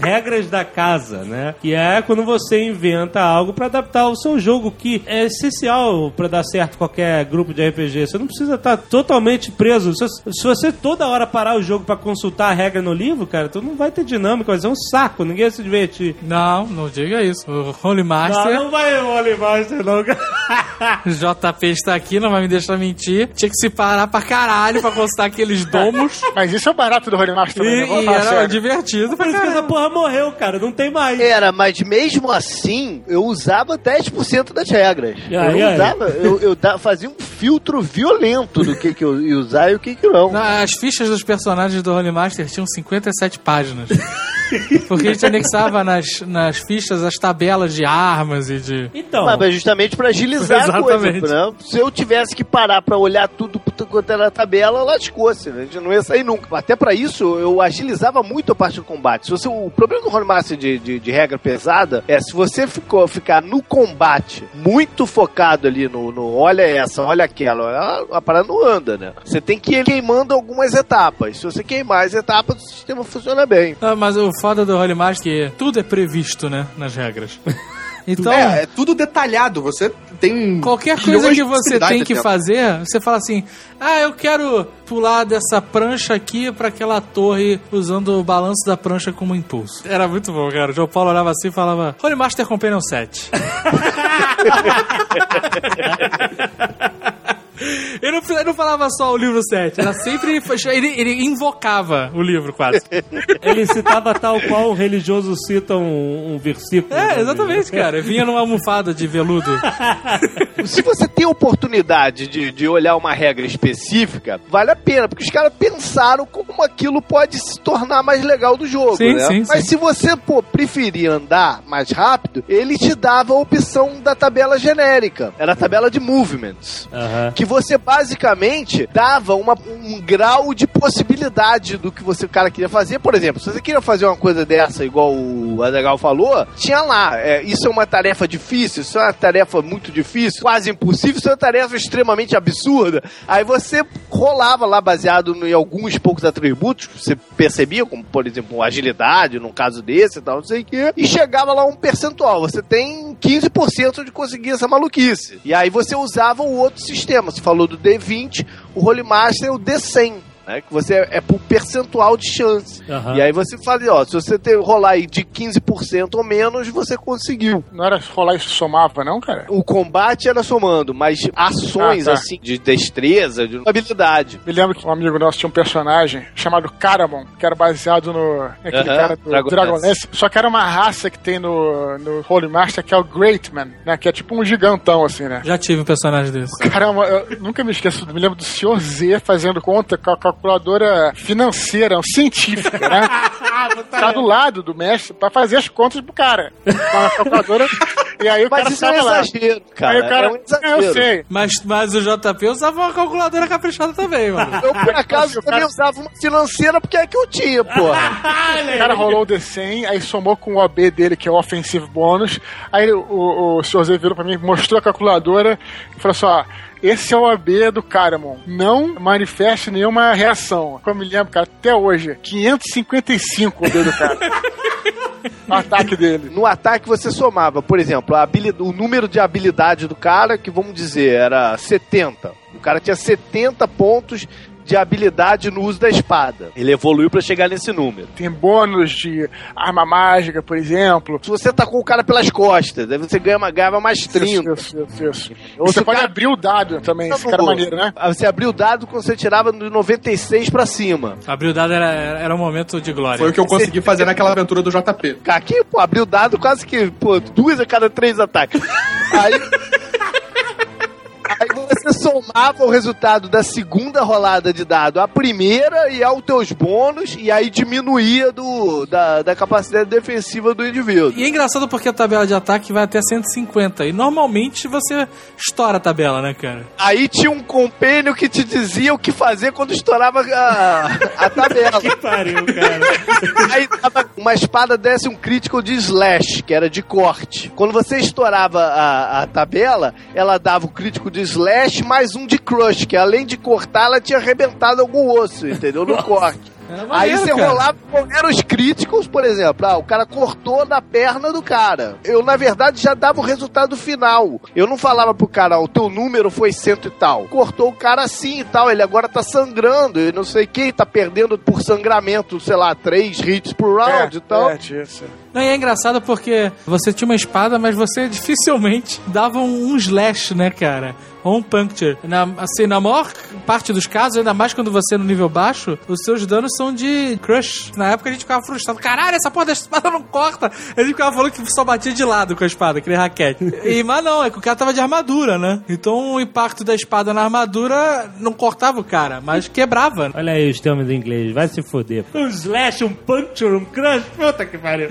S2: Regras da casa, né? Que é quando você inventa algo pra adaptar ao seu jogo, que é essencial pra dar certo qualquer grupo de RPG. Você não precisa estar totalmente preso. Se, se você toda hora parar o jogo pra consultar a regra no livro, cara, tu não vai ter dinâmica, vai ser um saco, ninguém vai se divertir.
S7: Não, não diga isso. O Holy Master,
S2: Não, não vai o Holy Master, não, cara.
S7: JP está aqui, não vai me deixar mentir. Tinha que se parar pra caralho pra consultar aqueles domos.
S4: Mas isso é o barato do Holy Master também,
S7: E,
S4: né?
S7: E
S4: falar
S7: era
S4: sério.
S7: divertido pra
S2: Por isso que essa
S7: caralho.
S2: Porra morreu, cara. Não tem mais.
S3: Era, mas mesmo assim, eu usava 10% das regras. Eu usava, eu, eu fazia um filtro violento do que, que eu ia usar e o que, que não.
S7: Não, As fichas dos personagens do Holy Master tinham 57 páginas. Porque a gente anexava nas, nas fichas as tabelas de armas e de.
S2: Então.
S3: Mas, mas justamente pra agilizar a coisa.
S7: Exatamente.
S3: Né? Se eu tivesse que parar pra olhar tudo quanto era a tabela, lascou-se. né? A gente não ia sair nunca. Até pra isso, eu agilizava muito a parte do combate. Se você, o problema do Master de, de, de regra pesada é se você ficou, ficar no combate muito focado ali no, no olha essa, olha aquela, a, a parada não anda, né? Você tem que ir queimando algumas etapas. Se você queimar as etapas, o sistema funciona bem.
S7: Ah, mas o foda do Holy é que tudo é previsto, né? Nas regras. Então.
S5: É, é tudo detalhado. Você tem.
S7: Qualquer coisa que você tem que fazer, você fala assim: ah, eu quero pular dessa prancha aqui pra aquela torre usando o balanço da prancha como impulso. Era muito bom, cara. O João Paulo olhava assim e falava: Holy Master Companion 7. Ele não, ele não falava só o livro 7, era sempre. Ele, ele invocava o livro quase.
S2: Ele citava tal qual um religioso cita um, um versículo.
S7: É, exatamente, cara. Vinha numa almofada de veludo.
S3: Se você tem oportunidade de, de olhar uma regra específica, vale a pena, porque os caras pensaram como aquilo pode se tornar mais legal do jogo,
S7: Sim,
S3: né?
S7: sim,
S3: Mas
S7: sim.
S3: se você, pô, preferir andar mais rápido, ele te dava a opção da tabela genérica. Era a tabela de movements.
S2: Aham.
S3: Que você basicamente dava uma- um grau de possibilidade do que você, o cara queria fazer. Por exemplo, se você queria fazer uma coisa dessa, igual o Azagal falou, tinha lá. é, isso é uma tarefa difícil, isso é uma tarefa muito difícil, quase impossível, isso é uma tarefa extremamente absurda. Aí você rolava lá baseado em alguns poucos atributos que você percebia, como por exemplo agilidade, num caso desse e tal, não sei o quê, e chegava lá um percentual. Você tem 15% de conseguir essa maluquice. E aí você usava o outro sistema. Você falou do D20, o Holy Master é o D100. Né, que você é, é por percentual de chance.
S2: Aham.
S3: E aí você fala, ó, se você ter, rolar aí de 15% ou menos, você conseguiu.
S4: Não era rolar e somava, não, cara?
S3: O combate era somando, mas ações
S4: Ah, tá.
S3: assim, de destreza, de habilidade.
S4: Me lembro que um amigo nosso tinha um personagem chamado Caramon, que era baseado no. naquele
S3: Aham,
S4: cara do.
S3: Dragonlance.
S4: Só que era uma raça que tem no, no Holy Master, que é o Great Man, né? Que é tipo um gigantão, assim, né?
S7: Já tive um personagem desse.
S4: Caramba, eu nunca me esqueço, me lembro do Sr. Z fazendo conta com a calculadora financeira, científica, né? tá do lado do mestre pra fazer as contas pro cara. Com a calculadora. E aí o
S3: Mas
S4: cara
S3: isso é um
S4: lá.
S3: exagero, cara.
S4: Aí o cara,
S3: É um exagero.
S4: eu sei.
S7: Mas, mas o JP usava uma calculadora caprichada também, mano.
S3: Eu, por acaso, também
S4: cara-
S3: usava uma financeira porque é que eu tinha, porra.
S4: O cara rolou o D100, aí somou com o OB dele, que é o Offensive Bônus. Aí o, o, o Sr. Z virou pra mim, mostrou a calculadora e falou assim: ó. Esse é o OB do Caramon. Não manifeste nenhuma reação. Como eu me lembro, cara, até hoje, 555 o OB do cara. o ataque dele.
S3: No ataque você somava, por exemplo, o número de habilidade do cara, que vamos dizer, era 70. O cara tinha 70 pontos de habilidade no uso da espada. Ele evoluiu pra chegar nesse número.
S4: Tem bônus de arma mágica, por exemplo.
S3: Se você tá com o cara pelas costas, aí você ganha uma, ganhava mais 30.
S4: Isso, isso, isso.
S3: Ou
S4: Você pode
S3: cara-
S4: abrir o dado também, esse cara é maneiro, né?
S3: Ah, Você abriu o dado quando você tirava do 96 pra cima.
S7: Abrir o dado era, era um momento de glória.
S5: Foi o que eu consegui fazer naquela aventura do JP.
S3: Aqui, pô, abriu o dado quase que, pô, duas a cada três ataques. Aí. Aí você somava o resultado da segunda rolada de dado à primeira e aos teus bônus, e aí diminuía do, da, da capacidade defensiva do indivíduo.
S7: E é engraçado porque a tabela de ataque vai até 150. E normalmente você estoura a tabela, né, cara?
S3: Aí tinha um compênio que te dizia o que fazer quando estourava a, a tabela.
S2: Que pariu, cara.
S3: Aí dava uma espada desse um crítico de slash, que era de corte. Quando você estourava a, a tabela, ela dava o crítico de slash mais um de crush, que além de cortar, ela tinha arrebentado algum osso, entendeu? No corte. Aí você
S7: cara.
S3: rolava, eram os críticos, por exemplo. Ah, o cara cortou na perna do cara. Eu, na verdade, já dava o resultado final. Eu não falava pro cara, o teu número foi cento e tal. Cortou o cara assim e tal. Ele agora tá sangrando e não sei quem, tá perdendo por sangramento, sei lá, três hits por round e tal.
S4: é, isso.
S7: Não, e é engraçado porque você tinha uma espada, mas você dificilmente dava um, um slash, né, cara? Ou um puncture. Na, assim, na maior parte dos casos, ainda mais quando você é no nível baixo, os seus danos são de crush. Na época a gente ficava frustrado. Caralho, essa porra da espada não corta. A gente ficava falando que só batia de lado com a espada, aquele raquete. E, mas não, é que o cara tava de armadura, né? Então o impacto da espada na armadura não cortava o cara, mas quebrava.
S2: Olha aí os termos em inglês, vai se foder. Um slash, um puncture, um crush, puta que pariu.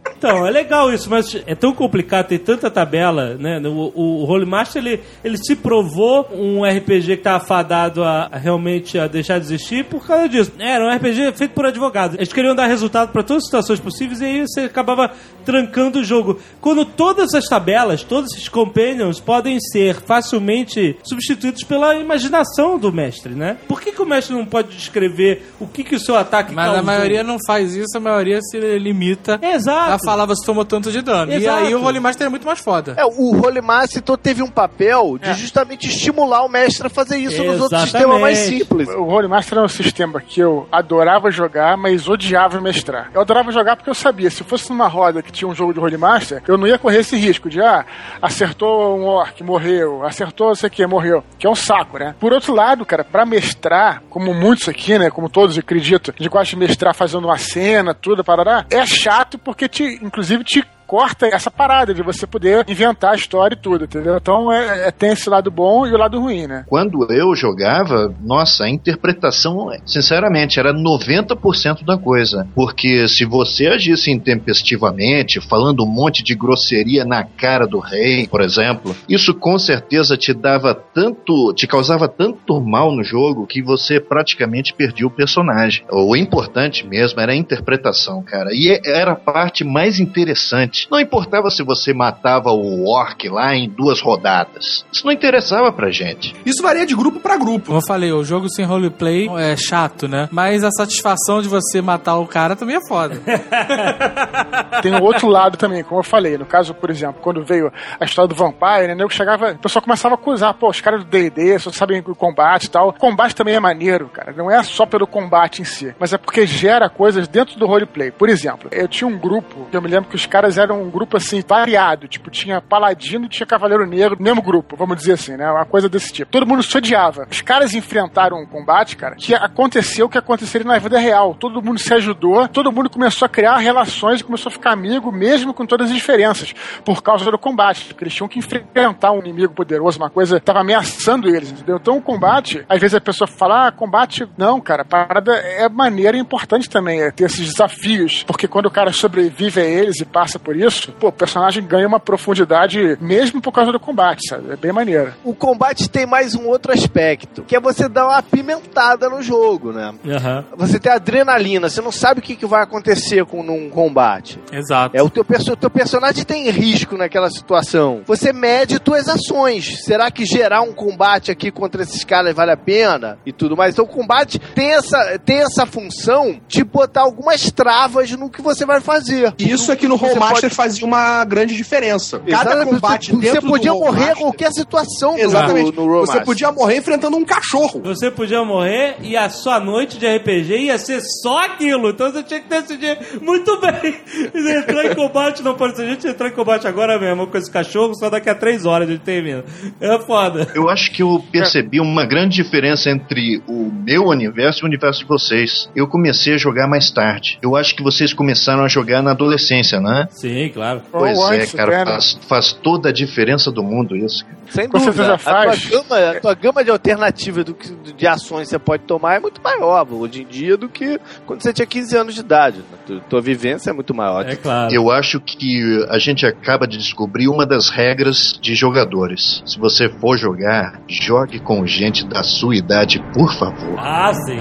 S2: Então, é legal isso, mas é tão complicado, tem tanta tabela, né? O, o, o Holy Master, ele, ele se provou um RPG que estava fadado a, a realmente a deixar de existir por causa disso. Era um RPG feito por advogados. Eles queriam dar resultado para todas as situações possíveis e aí você acabava trancando o jogo. Quando todas as tabelas, todos esses companions podem ser facilmente substituídos pela imaginação do mestre, né? Por que, que o mestre não pode descrever o que, que o seu ataque
S7: Mas a
S2: causou?
S7: maioria não faz isso, a maioria se limita
S2: Exato.
S7: a falar você tomou tanto de dano.
S2: Exato.
S7: E aí o Holy Master é muito mais foda.
S3: É, o Holy Master então, teve um papel de
S7: É.
S3: justamente estimular o mestre a fazer isso nos outros
S2: Exatamente.
S3: sistemas mais simples.
S4: O Holy Master é um sistema que eu adorava jogar, mas odiava mestrar. Eu adorava jogar porque eu sabia, se fosse numa roda que tinha um jogo de Holy Master, eu não ia correr esse risco de, ah, acertou um orc, morreu, acertou não sei o que, morreu. Que é um saco, né? Por outro lado, cara, pra mestrar, como muitos aqui, né, como todos acredito, de gosta de mestrar fazendo uma cena, tudo, parará, é chato porque te, inclusive, te corta essa parada de você poder inventar a história e tudo, entendeu? Então é, é- tem esse lado bom e o lado ruim, né?
S8: Quando eu jogava, nossa, a interpretação, sinceramente, era 90% da coisa. Porque se você agisse intempestivamente, falando um monte de grosseria na cara do rei, por exemplo, isso com certeza te dava tanto, te causava tanto mal no jogo que você praticamente perdia o personagem. O importante mesmo era a interpretação, cara. E era a parte mais interessante. Não importava se você matava o orc lá em duas rodadas. Isso não interessava pra gente.
S5: Isso varia de grupo pra grupo.
S7: Como eu falei, o jogo sem roleplay é chato, né? Mas a satisfação de você matar o cara também é foda.
S4: Tem o outro lado também, como eu falei. No caso, por exemplo, quando veio a história do Vampire, né? Eu chegava, o pessoal começava a acusar, pô, os caras do D&D só sabem o combate e tal. O combate também é maneiro, cara. Não é só pelo combate em si, mas é porque gera coisas dentro do roleplay. Por exemplo, eu tinha um grupo, que eu me lembro que os caras eram um grupo assim, variado. Tipo, tinha paladino e tinha cavaleiro negro mesmo grupo, vamos dizer assim, né? Uma coisa desse tipo. Todo mundo se odiava. Os caras enfrentaram um combate, cara, que aconteceu o que aconteceria na vida real. Todo mundo se ajudou, todo mundo começou a criar relações e começou a ficar amigo, mesmo com todas as diferenças, por causa do combate. Porque eles tinham que enfrentar um inimigo poderoso, uma coisa que estava ameaçando eles, entendeu? Então o combate, às vezes a pessoa fala, ah, combate, não, cara, parada é maneira importante também, é ter esses desafios, porque quando o cara sobrevive a eles e passa por isso, pô, o personagem ganha uma profundidade mesmo por causa do combate, sabe? É bem maneiro.
S3: O combate tem mais um outro aspecto, que é você dar uma apimentada no jogo, né?
S2: Aham.
S3: Você tem adrenalina, você não sabe o que, que vai acontecer com num combate.
S7: Exato.
S3: É o teu, perso- o teu personagem tem risco naquela situação. Você mede tuas ações. Será que gerar um combate aqui contra esses caras vale a pena? E tudo mais. Então o combate tem essa, tem essa função de botar algumas travas no que você vai fazer.
S5: Isso aqui no
S3: Você
S5: fazia uma grande diferença. Cada
S3: Exatamente,
S5: combate
S3: você,
S5: dentro
S3: você podia
S5: do
S3: morrer em qualquer situação
S5: Exatamente.
S3: no, no.
S5: Você podia morrer enfrentando um cachorro.
S2: Você podia morrer e a sua noite de RPG ia ser só aquilo. Então você tinha que decidir muito bem. Se entrar em combate, não pode ser. A gente entrar em combate agora mesmo com esse cachorro, só daqui a três horas a gente termina. É foda.
S8: Eu acho que eu percebi uma grande diferença entre o meu universo e o universo de vocês. Eu comecei a jogar mais tarde. Eu acho que vocês começaram a jogar na adolescência, né?
S2: Sim. Sim, claro.
S8: Pois
S4: Ou
S8: é,
S4: antes,
S8: cara,
S4: né?
S8: faz, faz toda a diferença do mundo isso.
S3: Sem
S4: Com
S3: dúvida.
S4: certeza
S3: A
S4: faz.
S3: tua, gama, a tua gama de alternativas do que, de ações que você pode tomar é muito maior hoje em dia do que quando você tinha 15 anos de idade. Tu- Tua vivência é muito maior.
S2: É claro.
S8: Eu acho que a gente acaba de descobrir uma das regras de jogadores. Se você for jogar, jogue com gente da sua idade, por favor.
S2: Ah, sim.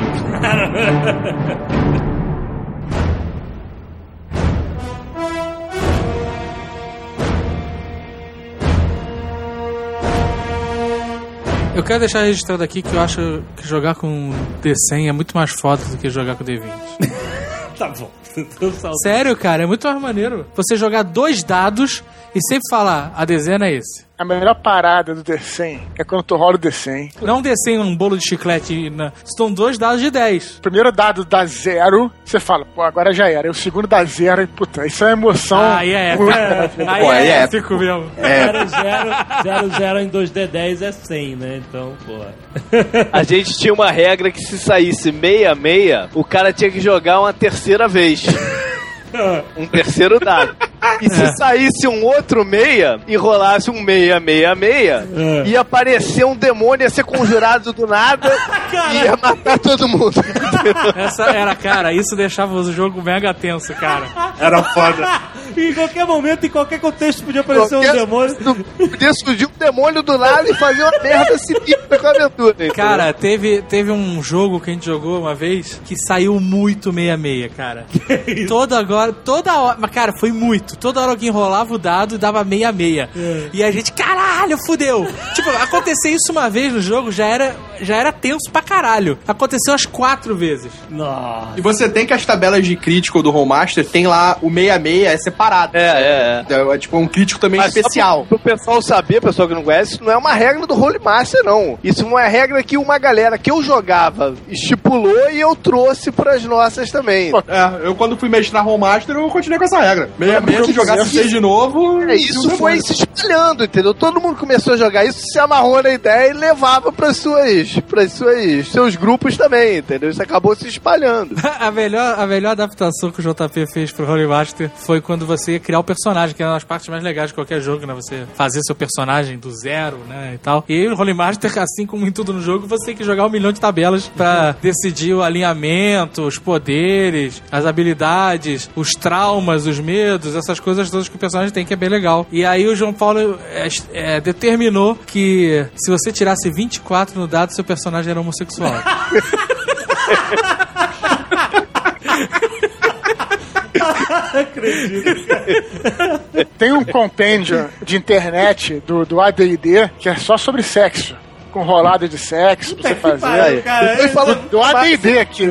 S7: Eu quero deixar registrado aqui que eu acho que jogar com D100 é muito mais foda do que jogar com D20.
S2: tá bom. Tô salvo.
S7: Sério, cara, é muito mais maneiro. Você jogar dois dados e sempre falar, a dezena é esse.
S4: A melhor parada do D100 é quando tu rola o D100.
S7: Não um D100, um bolo de chiclete. Na... São dois dados de 10.
S4: O primeiro dado dá zero, você fala, pô, agora já era. E o segundo dá zero, e puta, isso é emoção.
S7: Aí é épico. Aí.
S5: Pô,
S7: é
S5: aí é
S7: épico mesmo.
S2: 0, 0 em 2D10 é 100, né? Então, porra.
S3: A gente tinha uma regra que se saísse meia-meia, o cara tinha que jogar uma terceira vez. Um terceiro dado. E se saísse um outro meia e rolasse um meia, meia, meia,
S2: É.
S3: ia aparecer um demônio, ia ser conjurado do nada e ia matar todo mundo.
S7: Essa era, cara, isso deixava o jogo mega tenso, cara.
S1: Era foda.
S2: em qualquer momento, em qualquer contexto, podia aparecer um
S3: Qualquer-
S2: demônio.
S3: Podia surgir um demônio do nada e fazer uma merda sinistra com a aventura. entendeu?
S7: Cara, teve, teve um jogo que a gente jogou uma vez que saiu muito meia-meia, cara. Toda agora, toda hora. Mas, cara, foi muito. Toda hora alguém rolava o dado e dava meia-meia. E a gente, caralho, fudeu. tipo, acontecer isso uma vez no jogo já era, já era tenso pra caralho. Aconteceu umas quatro vezes.
S2: Nossa.
S5: E você tem que as tabelas de crítico do Homemaster tem lá o 66 é separado.
S3: É, é, é.
S5: É, é tipo um crítico também
S3: Mas
S5: especial.
S3: Pro, pro pessoal saber, pessoal que não conhece, isso não é uma regra do Holy Master, não. Isso é uma regra que uma galera que eu jogava estipulou e eu trouxe pras nossas também.
S5: É, eu quando fui mestrar Homemaster, eu continuei com essa regra. 66, se jogasse
S3: Isso-
S5: 6 de novo...
S3: É, isso foi se espalhando, entendeu? Todo mundo começou a jogar isso, se amarrou na ideia e levava para suas, para suas, seus grupos também, entendeu? Isso acabou se espalhando.
S7: a, melhor, a melhor adaptação que o JP fez pro Holy Master foi quando você ia criar o personagem, que é uma das partes mais legais de qualquer jogo, né? Você fazer seu personagem do zero, né? E tal. E o Holy Master, assim como em tudo no jogo, você tem que jogar um milhão de tabelas pra decidir o alinhamento, os poderes, as habilidades, os traumas, os medos, essas coisas todas que o personagem tem, que é bem legal. E aí o João Paulo é, é, determinou que se você tirasse 24 no dado, seu personagem era homossexual.
S4: Tem um compêndio de internet do, do AD&D que é só sobre sexo. Com rolada de sexo pra você fazer.
S3: Aí. Depois falou
S4: Do AD&D aqui.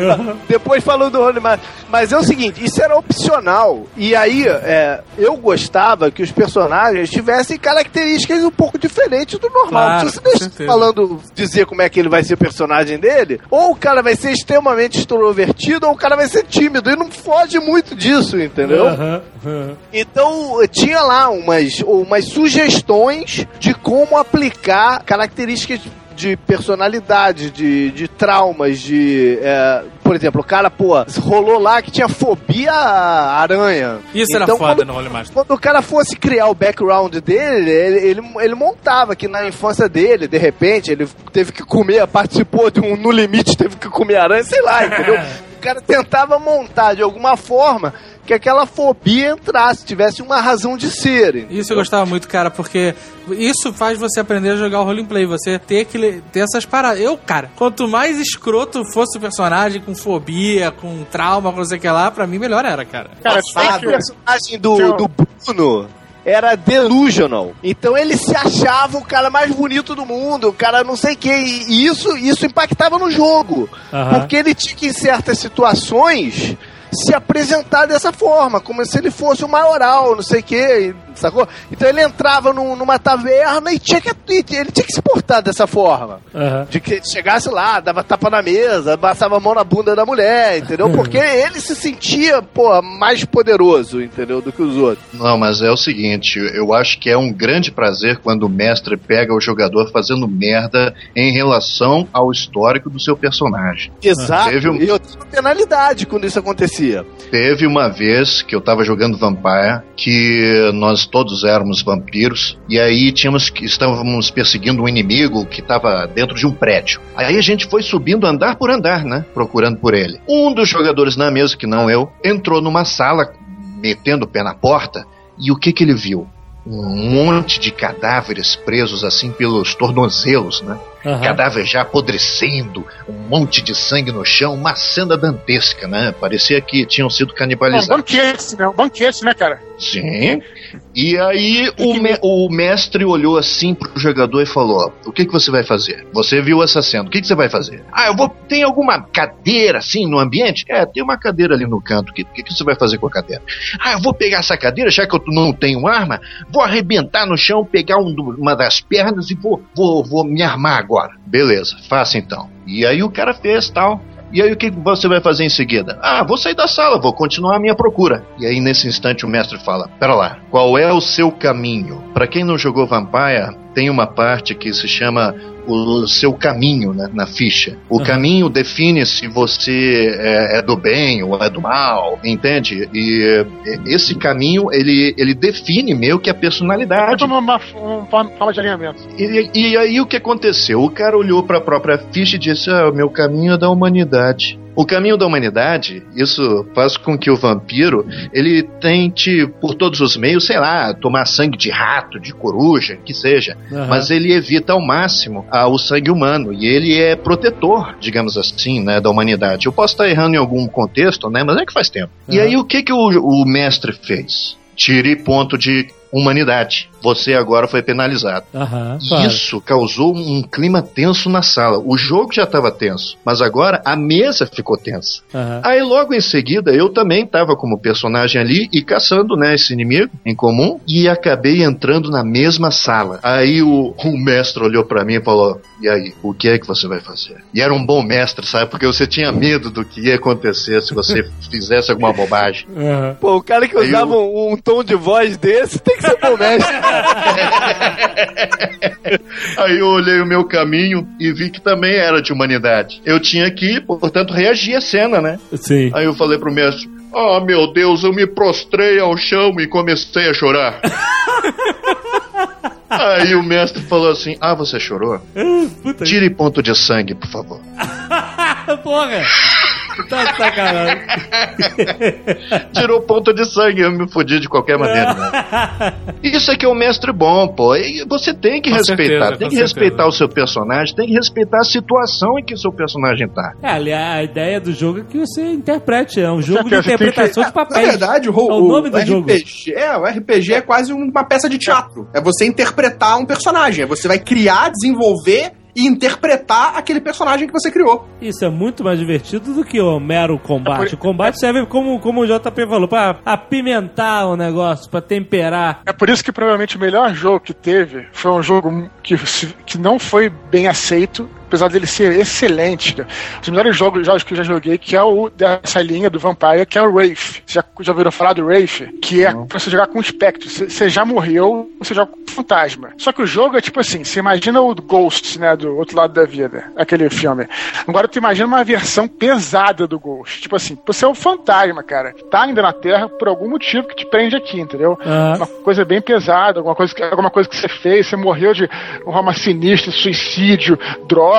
S3: Depois falou do Holy Master. Mas é o seguinte, isso era opcional. E aí, é, eu gostava que os personagens tivessem características um pouco diferentes do normal.
S7: Claro,
S3: Se você deixa falando, dizer como é que ele vai ser o personagem dele, ou o cara vai ser extremamente extrovertido, ou o cara vai ser tímido. E não foge muito disso, entendeu?
S2: Aham, aham.
S3: Então, tinha lá umas, umas sugestões de como aplicar características de personalidade, de, de traumas, de. é, por exemplo, o cara, pô, rolou lá que tinha fobia à aranha.
S7: Isso era
S3: Então,
S7: foda
S3: quando-
S7: no Holy Master.
S3: Quando o cara fosse criar o background dele, ele, ele, ele montava que na infância dele, de repente, ele teve que comer, participou de um No Limite, teve que comer aranha, sei lá, entendeu? O cara tentava montar de alguma forma que aquela fobia entrasse, tivesse uma razão de ser. entendeu?
S7: Isso eu gostava muito, cara, porque isso faz você aprender a jogar o roleplay, você ter que ter essas paradas. Eu, cara, quanto mais escroto fosse o personagem, com fobia, com trauma, com não sei o que lá, pra mim melhor era, cara.
S4: Cara,
S3: o
S4: tem que-
S3: personagem do,
S4: Tchau.
S3: do Bruno era delusional. Então ele se achava o cara mais bonito do mundo, o cara não sei o que. E isso, isso impactava no jogo. Porque ele tinha que, em certas situações, se apresentar dessa forma, como se ele fosse o maioral, não sei o que. Sacou? Então ele entrava num- numa taverna e tinha que, ele tinha que se portar dessa forma.
S2: Aham.
S3: De que chegasse lá, dava tapa na mesa, passava a mão na bunda da mulher, entendeu? Porque ele se sentia, pô, mais poderoso, entendeu? Do que os outros.
S8: Não, mas é o seguinte, eu acho que é um grande prazer quando o mestre pega o jogador fazendo merda em relação ao histórico do seu personagem.
S3: Exato.
S8: Teve um-
S3: E eu tinha uma penalidade quando isso acontecia.
S8: Teve uma vez que eu tava jogando Vampire, que nós todos éramos vampiros, e aí tínhamos que estávamos perseguindo um inimigo que estava dentro de um prédio. Aí a gente foi subindo andar por andar, né? Procurando por ele. Um dos jogadores na mesa, que não eu, entrou numa sala, metendo o pé na porta, e o que que ele viu? Um monte de cadáveres presos assim pelos tornozelos, né?
S2: Aham.
S8: Cadáver já apodrecendo, um monte de sangue no chão, uma cena dantesca, né? Parecia que tinham sido
S4: É um
S8: canibalizados.
S4: banquete, né? Um banquete, né, cara?
S8: Sim. E aí o, me- o mestre olhou assim pro jogador e falou: O que, que você vai fazer? Você viu essa cena, o que, que você vai fazer? Ah, eu vou. Tem alguma cadeira assim no ambiente? É, tem uma cadeira ali no canto. O que, que, que você vai fazer com a cadeira? Ah, eu vou pegar essa cadeira, já que eu não tenho arma, vou arrebentar no chão, pegar um uma das pernas e vou, vou, vou me armar agora. Beleza, faça então. E aí o cara fez tal. E aí o que você vai fazer em seguida? Ah, vou sair da sala, vou continuar a minha procura. E aí nesse instante o mestre fala: Pera lá, qual é o seu caminho? Pra quem não jogou Vampire, tem uma parte que se chama o seu caminho né, na ficha. O
S2: Uhum.
S8: caminho define se você é, é do bem ou é do mal, entende? E é, esse caminho ele, ele define meio que a personalidade.
S4: É uma, uma, uma forma de alinhamento.
S8: E, e aí o que aconteceu? O cara olhou para a própria ficha e disse: Ah, o meu caminho é da humanidade. O caminho da humanidade, isso faz com que o vampiro ele tente, por todos os meios, sei lá, tomar sangue de rato, de coruja, que seja.
S2: Aham.
S8: Mas ele evita ao máximo ah, o sangue humano e ele é protetor, digamos assim, né, da humanidade. Eu posso estar errando em algum contexto, né, mas é que faz tempo. E
S2: Aham.
S8: aí o que que o, o mestre fez? Tire ponto de humanidade. Você agora foi penalizado. E
S2: claro.
S8: Isso causou um clima tenso na sala. O jogo já estava tenso, mas agora a mesa ficou tensa.
S2: Aham.
S8: Aí logo em seguida eu também estava como personagem ali e caçando né, esse inimigo em comum e acabei entrando na mesma sala. Aí o, o mestre olhou para mim e falou: E aí, o que é que você vai fazer? E era um bom mestre, sabe? Porque você tinha medo do que ia acontecer se você fizesse alguma bobagem.
S2: Aham.
S3: Pô, o cara que usava
S8: eu-
S3: um, um tom de voz desse tem bom mestre.
S8: Aí eu olhei o meu caminho e vi que também era de humanidade. Eu tinha que, portanto, reagir à cena, né?
S2: Sim.
S8: Aí eu falei pro mestre: Ah, meu Deus, eu me prostrei ao chão e comecei a chorar. Aí o mestre falou assim: Ah, você chorou?
S2: Puta
S8: Tire ponto de sangue, por favor.
S2: Porra! Tá de sacanagem.
S8: Tirou ponto de sangue, eu me fodi de qualquer maneira. Né? Isso é que é o mestre bom, pô. E você tem que
S7: Com
S8: respeitar,
S7: certeza,
S8: tem que respeitar
S7: certeza.
S8: o seu personagem, tem que respeitar a situação em que o seu personagem tá.
S2: É, ali, a ideia do jogo é que você interprete. É um jogo de
S4: tem que-
S2: interpretação de
S5: Na
S2: papéis.
S5: verdade, o,
S2: É o nome do
S5: RPG,
S2: jogo.
S5: É, o RPG é quase uma peça de teatro. É você interpretar um personagem. Você vai criar, desenvolver e interpretar aquele personagem que você criou.
S2: Isso é muito mais divertido do que o mero combate.
S4: É por-
S2: O combate serve como, como o JP falou, pra apimentar o negócio, pra temperar.
S4: É por isso que provavelmente o melhor jogo que teve foi um jogo que, que não foi bem aceito, apesar dele ser excelente. cara. Os melhores jogos, jogos que eu já joguei, que é o dessa linha do Vampire, que é o Wraith. Já, já ouviram falar do Wraith? Que é pra você jogar com o espectro. Você já morreu, você joga com fantasma. Só que o jogo é tipo assim, você imagina o Ghost, né, do outro lado da vida, aquele filme. Agora tu imagina uma versão pesada do Ghost. Tipo assim, você é um fantasma, cara. Tá ainda na Terra por algum motivo que te prende aqui, entendeu?
S2: Aham.
S4: Uma coisa bem pesada, alguma coisa, que- alguma coisa que você fez, você morreu de forma sinistra, suicídio,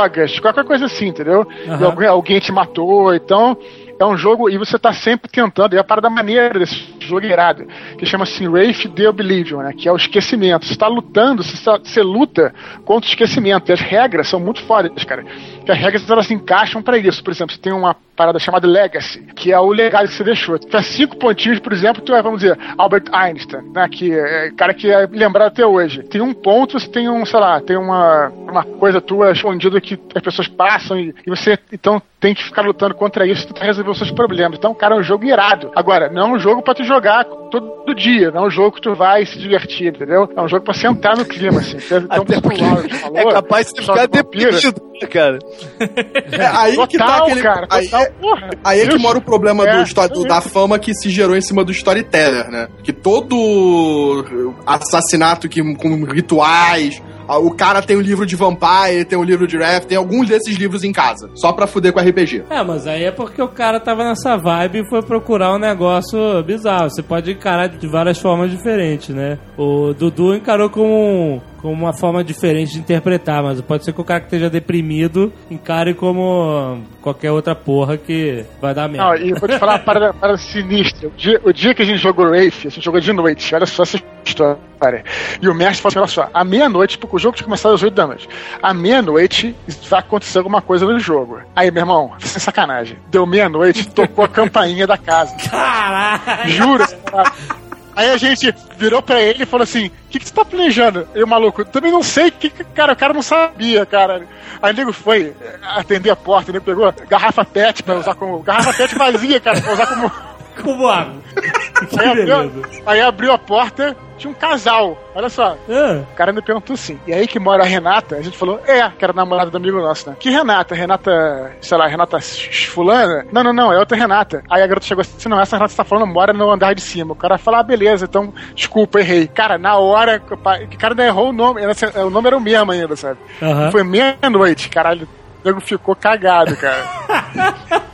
S4: drogas, qualquer coisa assim, entendeu? E alguém, alguém te matou, então é um jogo e você tá sempre tentando, e a parada maneira desse jogo é irado, que chama assim Wraith the Oblivion, né? Que é o esquecimento. Você tá lutando, você, tá- você luta contra o esquecimento. E as regras são muito fodas, cara. Que as regras elas se encaixam pra isso. Por exemplo, você tem uma parada chamada Legacy, que é o legado que você deixou. Se tiver cinco pontinhos, por exemplo, tu é, vamos dizer, Albert Einstein, né? Que é cara que é lembrado até hoje. Tem um ponto, você tem um, sei lá, tem uma, uma coisa tua escondida que as pessoas passam e, e você, então, tem que ficar lutando contra isso pra resolver os seus problemas. Então, cara, é um jogo irado. Agora, não é um jogo pra tu jogar todo dia, não é um jogo que tu vai se divertir, entendeu? É um jogo pra sentar no clima, assim. Então,
S3: Até porque
S4: falou,
S3: é capaz de ficar deprimido, cara.
S10: É aí que tá
S4: Total,
S10: aquele.
S4: cara,
S10: aí,
S4: total,
S10: é-
S4: porra.
S10: aí é que mora o problema
S4: É,
S10: do, do- da fama que se gerou em cima do storyteller, né? Que todo assassinato que, com rituais. O cara tem um livro de Vampire, tem um livro de Wrath, tem alguns desses livros em casa. Só pra fuder com RPG.
S2: É, mas aí é porque o cara tava nessa vibe e foi procurar um negócio bizarro. Você pode encarar de várias formas diferentes, né? O Dudu encarou como, como uma forma diferente de interpretar, mas pode ser que o cara que esteja deprimido encare como qualquer outra porra que vai dar merda.
S4: Não, e vou te falar uma parada, parada sinistra. O dia, o dia que a gente jogou Wraith, a gente jogou de noite, olha só essa história. E o mestre falou assim: olha só, à meia-noite, porque o jogo tinha começado às 8 da noite, à meia-noite vai acontecer alguma coisa no jogo. Aí, meu irmão, sem sacanagem, deu meia-noite, tocou a campainha da casa.
S2: Caralho!
S4: Juro. Aí a gente virou pra ele e falou assim: O que, que você tá planejando? E o maluco, também não sei, que, que- cara, o cara não sabia, cara. Aí o nego foi atender a porta, ele pegou garrafa pet pra usar como. Garrafa pet vazia, cara, pra usar como.
S2: Como água.
S4: Aí abriu, aí abriu a porta, tinha um casal. Olha só.
S2: Ah,
S4: O cara me perguntou assim. E aí que mora a Renata, a gente falou, é, que era namorada do amigo nosso, né? Que Renata? Renata, sei lá, Renata fulana? Não, não, não, é outra Renata. Aí a garota chegou assim, não, essa Renata que você tá falando mora no andar de cima. O cara falou, ah, beleza, então, desculpa, errei. Cara, na hora, que o que cara ainda errou o nome, assim, o nome era o mesmo ainda, sabe?
S2: Aham.
S4: Foi meia-noite, caralho. O nego ficou cagado, cara.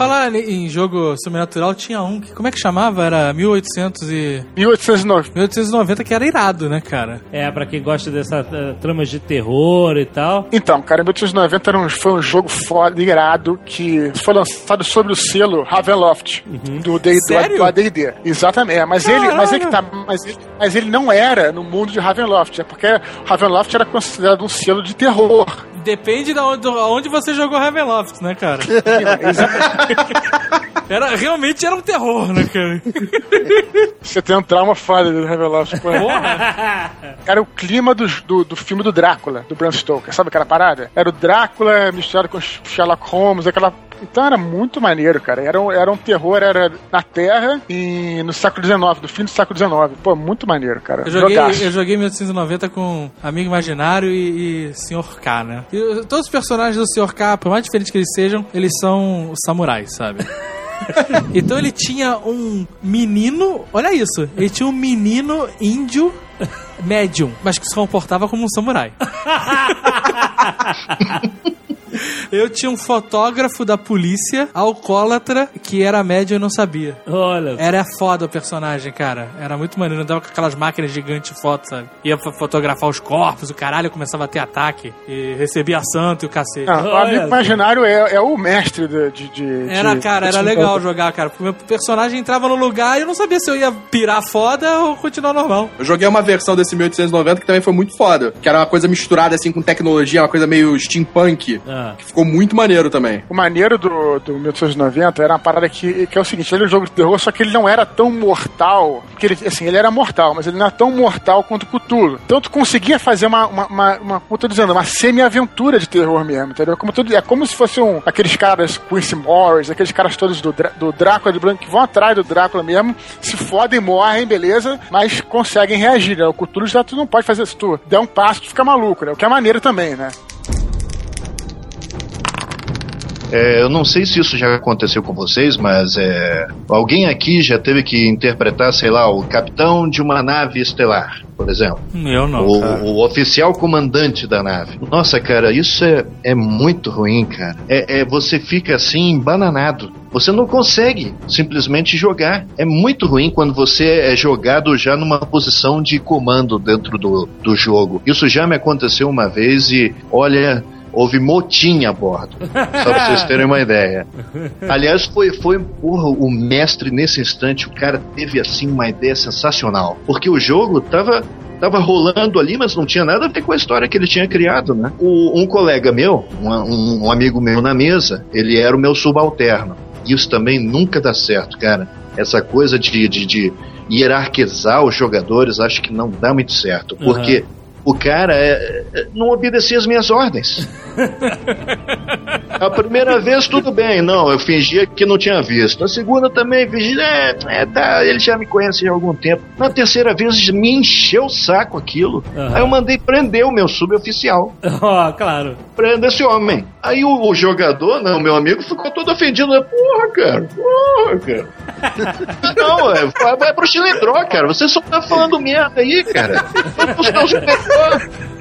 S7: Falar em jogo sobrenatural, tinha um que, como é que chamava? Era 1800 e...
S4: 1809.
S7: 1890, que era irado, né, cara?
S2: É, pra quem gosta dessa eh, tramas de terror e tal.
S4: Então, cara, em 1890 era um, foi um jogo foda, irado, que foi lançado sobre o selo Ravenloft, do D- do- do AD&D. Exatamente, é, mas ele, mas ele, que tá, mas, ele, mas ele não era no mundo de Ravenloft, é porque Ravenloft era considerado um selo de terror.
S7: Depende de onde, onde você jogou Ravenloft, né, cara? Era, realmente era um terror, né, cara?
S4: Você tem um trauma foda do Ravenloft. pô. Era o clima do, do, do filme do Drácula, do Bram Stoker, sabe aquela parada? Era o Drácula misturado com Sherlock Holmes, aquela... Então era muito maneiro, cara. Era um, era um terror, era na Terra e no século XIX, do fim do século XIX. Pô, muito maneiro, cara.
S7: Eu joguei,
S4: Jogaço.
S7: eu joguei 1890 com Amigo Imaginário e, e Sr. K, né? E todos os personagens do Sr. K, por mais diferentes que eles sejam, eles são samurais, sabe? então ele tinha um menino, olha isso, ele tinha um menino índio médium, mas que se comportava como um samurai. Eu tinha um fotógrafo da polícia, alcoólatra, que era médium e não sabia.
S2: Olha.
S7: Era foda o personagem, cara. Era muito maneiro. Andava com aquelas máquinas gigantes de foto, sabe? Ia fo- fotografar os corpos, o caralho começava a ter ataque. E recebia santo e o cacete.
S4: Não, o amigo imaginário é, é o mestre de. de, de-
S7: Era,
S4: de-
S7: cara, era legal jogar, cara. Porque o meu personagem entrava no lugar e eu não sabia se eu ia pirar foda ou continuar normal.
S10: Eu joguei uma versão desse 1890 que também foi muito foda. Que era uma coisa misturada assim com tecnologia, uma coisa meio steampunk.
S2: Ah.
S10: Que ficou muito maneiro também.
S4: O maneiro do, do 1890 era uma parada que, que é o seguinte: ele é um jogo de terror, só que ele não era tão mortal. Porque ele, assim, ele era mortal, mas ele não era tão mortal quanto o Cthulhu. Então tu conseguia fazer uma, uma, uma, uma como eu tô dizendo, uma semi-aventura de terror mesmo, entendeu? Como tudo, é como se fosse um, aqueles caras, Quincy Morris, aqueles caras todos do, do Drácula de Branco que vão atrás do Drácula mesmo, se fodem, morrem, beleza, mas conseguem reagir, né? O Cthulhu já tu não pode fazer se tu der um passo, tu fica maluco, né? O que é maneiro também, né?
S8: É, eu não sei se isso já aconteceu com vocês, mas é, alguém aqui já teve que interpretar, sei lá, o capitão de uma nave estelar, por exemplo.
S7: Eu não.
S8: o, o oficial comandante da nave. Nossa, cara, isso é, é muito ruim, cara. É, é- você fica assim, bananado. Você não consegue simplesmente jogar. É muito ruim quando você é jogado já numa posição de comando dentro do, do jogo. Isso já me aconteceu uma vez e, olha, Houve motim a bordo. Só pra vocês terem uma ideia. Aliás, foi, foi porra, o mestre nesse instante, o cara teve assim uma ideia sensacional. Porque o jogo tava tava rolando ali, mas não tinha nada a ver com a história que ele tinha criado, né? O, um colega meu, um, um, um amigo meu na mesa, ele era o meu subalterno. Isso também nunca dá certo, cara. Essa coisa de, de, de hierarquizar os jogadores, acho que não dá muito certo. Porque o cara é, é, não obedecia as minhas ordens. A primeira vez, tudo bem, não, eu fingia que não tinha visto. A segunda também, fingi, é, é, tá, ele já me conhece há algum tempo. Na terceira vez, me encheu o saco aquilo.
S2: Aham.
S8: Aí eu mandei prender o meu suboficial.
S2: Ó, claro.
S8: Prenda esse homem. Aí o, o jogador, não, meu amigo, ficou todo ofendido. né? Porra, cara, porra, cara. não, é, vai, vai pro Chilindró, cara. Você só tá falando merda aí, cara. Vai buscar.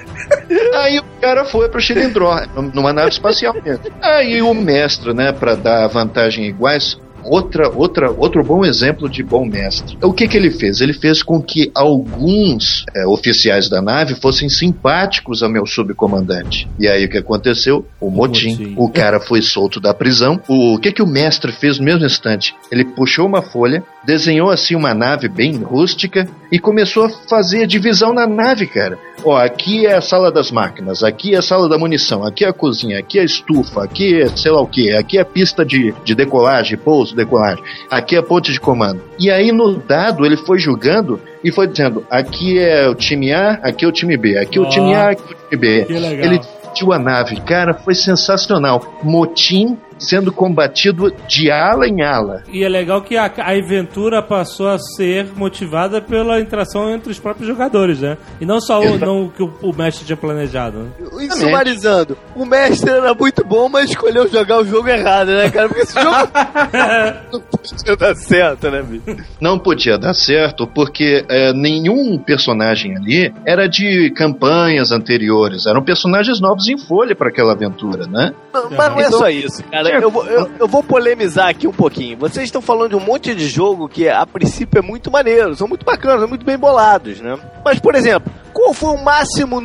S8: Aí o cara foi pro Chilindró, numa nave espacial mesmo. Aí o mestre, né, pra dar vantagem iguais, outra, outra, outro bom exemplo de bom mestre. O que que ele fez? Ele fez com que alguns é, oficiais da nave fossem simpáticos ao meu subcomandante. E aí o que aconteceu? O motim. O cara foi solto da prisão. O que que o mestre fez no mesmo instante? Ele puxou uma folha, desenhou assim uma nave bem rústica e começou a fazer divisão na nave, cara. Ó, aqui é a sala das máquinas, aqui é a sala da munição, aqui é a cozinha, aqui é a estufa, aqui é sei lá o que, aqui é a pista de, de decolagem, pouso, decolagem, aqui é a ponte de comando. E aí no dado ele foi julgando e foi dizendo: aqui é o time A, aqui é o time B, aqui é o time A, aqui é o time B.
S2: Que legal.
S8: Ele dividiu a nave, cara, foi sensacional. Motim sendo combatido de ala em ala.
S2: E é legal que a, a aventura passou a ser motivada pela interação entre os próprios jogadores, né? E não só o, não o que o, o mestre tinha planejado. Né?
S3: E sumarizando, o mestre era muito bom, mas escolheu jogar o jogo errado, né, cara? Porque esse jogo não podia dar certo, né, bicho?
S8: Não podia dar certo porque é, nenhum personagem ali era de campanhas anteriores, eram personagens novos em folha para aquela aventura, né?
S3: Não, mas não é só isso, cara. Eu vou, eu, eu vou polemizar aqui um pouquinho. Vocês estão falando de um monte de jogo que, a princípio, é muito maneiro, são muito bacanas, são muito bem bolados, né? Mas, por exemplo, qual foi o máximo,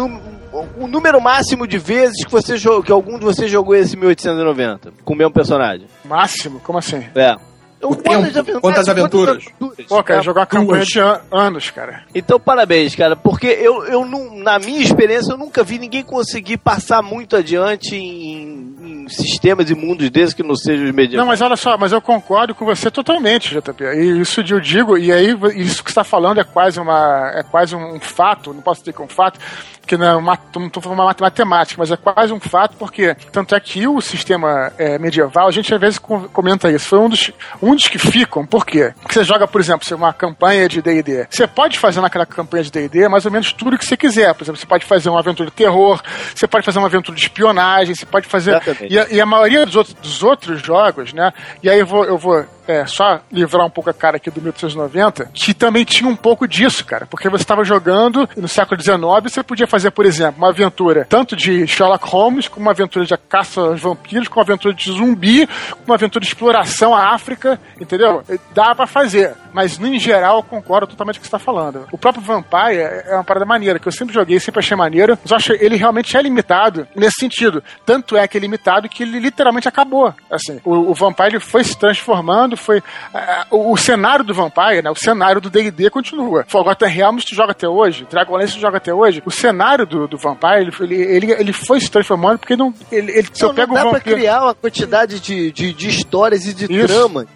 S3: o número máximo de vezes que, você jogou, que algum de vocês jogou esse 1890 com o mesmo personagem?
S4: Máximo? Como assim?
S3: É.
S10: O tempo, quantas aventuras?
S4: Pô, cara, jogar campanha
S10: Duas.
S4: de an- anos, cara.
S3: Então, parabéns, cara, porque eu, eu não, na minha experiência, eu nunca vi ninguém conseguir passar muito adiante em, em sistemas e mundos desses que não sejam os medievais.
S4: Não, mas olha só, mas eu concordo com você totalmente, JP. E isso eu digo, e aí isso que você está falando é quase uma é quase um fato, não posso dizer que é um fato, que não, é uma, não estou falando uma matemática, mas é quase um fato, porque tanto é que o sistema é, medieval, a gente às vezes com- comenta isso, foi um dos, um dos que ficam, por quê? Porque você joga, por exemplo, uma campanha de D&D. Você pode fazer naquela campanha de D&D mais ou menos tudo que você quiser. Por exemplo, você pode fazer uma aventura de terror, você pode fazer uma aventura de espionagem, você pode fazer... E a, e a maioria dos outros, dos outros jogos, né? E aí eu vou, eu vou é, só livrar um pouco a cara aqui do 1890, que também tinha um pouco disso, cara. Porque você estava jogando no século XIX, você podia fazer, por exemplo, uma aventura tanto de Sherlock Holmes, como uma aventura de caça aos vampiros, como uma aventura de zumbi, como uma aventura de exploração à África, entendeu? Dá pra fazer. Mas, em geral, eu concordo totalmente com o que você tá falando. O próprio Vampire é uma parada maneira, que eu sempre joguei, sempre achei maneiro, mas eu acho que ele realmente é limitado nesse sentido. Tanto é que é limitado que ele literalmente acabou. Assim, o, o Vampire foi se transformando, foi. ah, o, o cenário do Vampire, né? O cenário do DD continua. Forgotten Realms tu joga até hoje, Dragonlance tu joga até hoje. O cenário do, do Vampire, ele, ele, ele foi se transformando porque não. Ele, ele, se
S3: Não,
S4: eu pego
S3: não dá
S4: o
S3: pra
S4: vampiro.
S3: criar uma quantidade de, de, de histórias e de
S4: Isso.
S3: tramas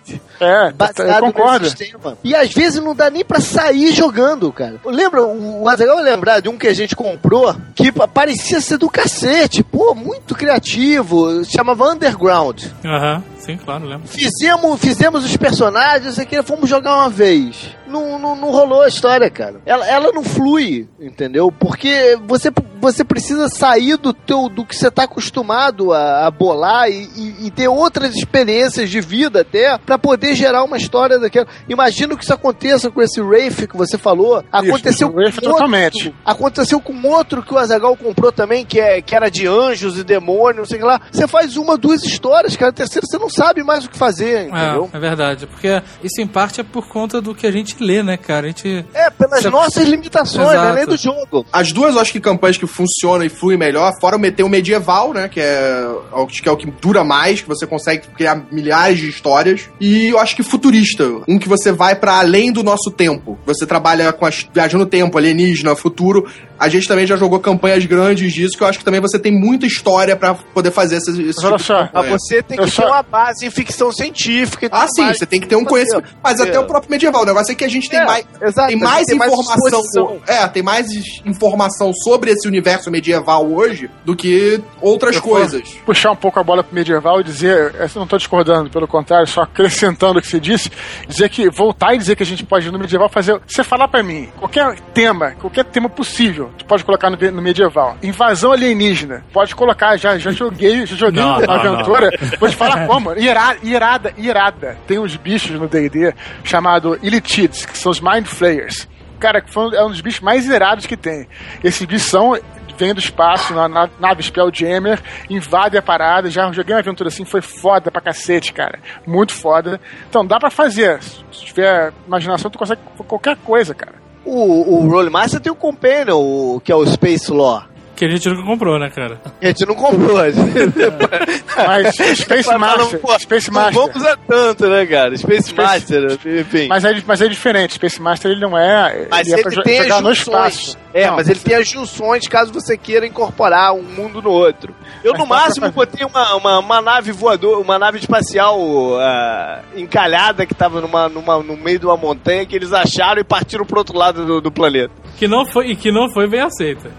S4: É,
S3: baseado
S4: eu concordo.
S3: nesse sistema. E às vezes não dá nem pra sair jogando, cara. Lembra, o Azaghal vai lembrar de um que a gente comprou que pa- parecia ser do cacete, pô, muito criativo, se chamava Underground.
S7: Aham, sim, claro, lembro.
S3: Fizemos, fizemos os personagens aqui, fomos jogar uma vez. Não, não, não rolou a história, cara. Ela, ela não flui, entendeu? Porque você, você precisa sair do teu do que você tá acostumado a, a bolar e, e- e ter outras experiências de vida até pra poder gerar uma história daquela. Imagino que isso aconteça com esse Wraith que você falou. Aconteceu
S4: o Wraith
S3: com outro-
S4: totalmente.
S3: Aconteceu com outro que o Azagal comprou também, que, é, que era de anjos e demônios, não sei o que lá. Você faz uma, duas histórias, cara. A terceira você não sabe mais o que fazer, entendeu?
S7: É, é verdade. Porque isso em parte é por conta do que a gente lê, né, cara? A gente.
S3: É, pelas
S7: Você-
S3: nossas limitações,
S7: Exato.
S3: além do jogo.
S10: As duas, acho que campanhas que funciona e flui melhor, fora o meter o medieval, né? Que é, acho que é o que dura mais, que você consegue criar milhares de histórias. E eu acho que futurista, um que você vai para além do nosso tempo. Você trabalha com as viagem no tempo, alienígena, futuro. A gente também já jogou campanhas grandes disso, que eu acho que também você tem muita história para poder fazer esses, esses
S4: Mas olha
S10: tipo
S4: só,
S10: campanha.
S3: você tem
S4: Eu
S3: que
S4: só-
S3: ter uma base em ficção científica e
S10: Ah,
S3: tudo
S10: sim,
S3: mais.
S10: você tem que ter um conhecimento. Mas até o próprio medieval. O negócio é que a gente tem
S3: É,
S10: mais.
S3: exato,
S10: tem mais
S3: tem mais
S10: informação.
S3: exposição.
S10: é, tem mais informação sobre esse universo medieval hoje do que outras
S4: Eu
S10: coisas.
S4: Puxar um pouco a bola pro medieval e dizer, eu não estou discordando, pelo contrário, só acrescentando o que você disse, dizer que, voltar e dizer que a gente pode no medieval fazer. Você falar pra mim, qualquer tema, qualquer tema possível, tu pode colocar no, no medieval. Invasão alienígena, pode colocar, já, já joguei, já joguei
S2: Não,
S4: uma
S2: não,
S4: aventura, vou te falar como, irada, irada, irada. Tem uns bichos no D&D chamado Illitids, que são os Mind Flayers. Cara, foi é um dos bichos mais irados que tem. Esses bichos são vem do espaço, na na- nave Spelljammer, invade a parada. Já joguei uma aventura assim, foi foda pra cacete, cara. Muito foda. Então dá pra fazer. Se tiver imaginação, tu consegue qualquer coisa, cara.
S3: O, o Rolemaster tem o Companion, o- que é o Space Law.
S7: Que a gente nunca comprou, né, cara?
S3: A gente não comprou. a gente-
S4: Mas Space
S3: Mas não,
S4: Master,
S3: pô,
S4: Space
S3: não
S4: Master.
S3: vamos usar tanto, né, cara? Space, Master, enfim.
S4: Mas é, mas é diferente. Space Master ele não é.
S3: Mas
S4: ele é
S3: ele
S4: jo-
S3: tem as
S4: jogar no
S3: junções.
S4: espaço.
S3: É,
S4: Não,
S3: mas ele tem as junções caso você queira incorporar um mundo no outro. Eu,
S4: Mas
S3: no máximo, botei uma, uma, uma nave voadora, uma nave espacial ah, encalhada que tava numa, numa, no meio de uma montanha que eles acharam e partiram pro outro lado do, do planeta.
S7: Que não foi, e que não foi bem aceita.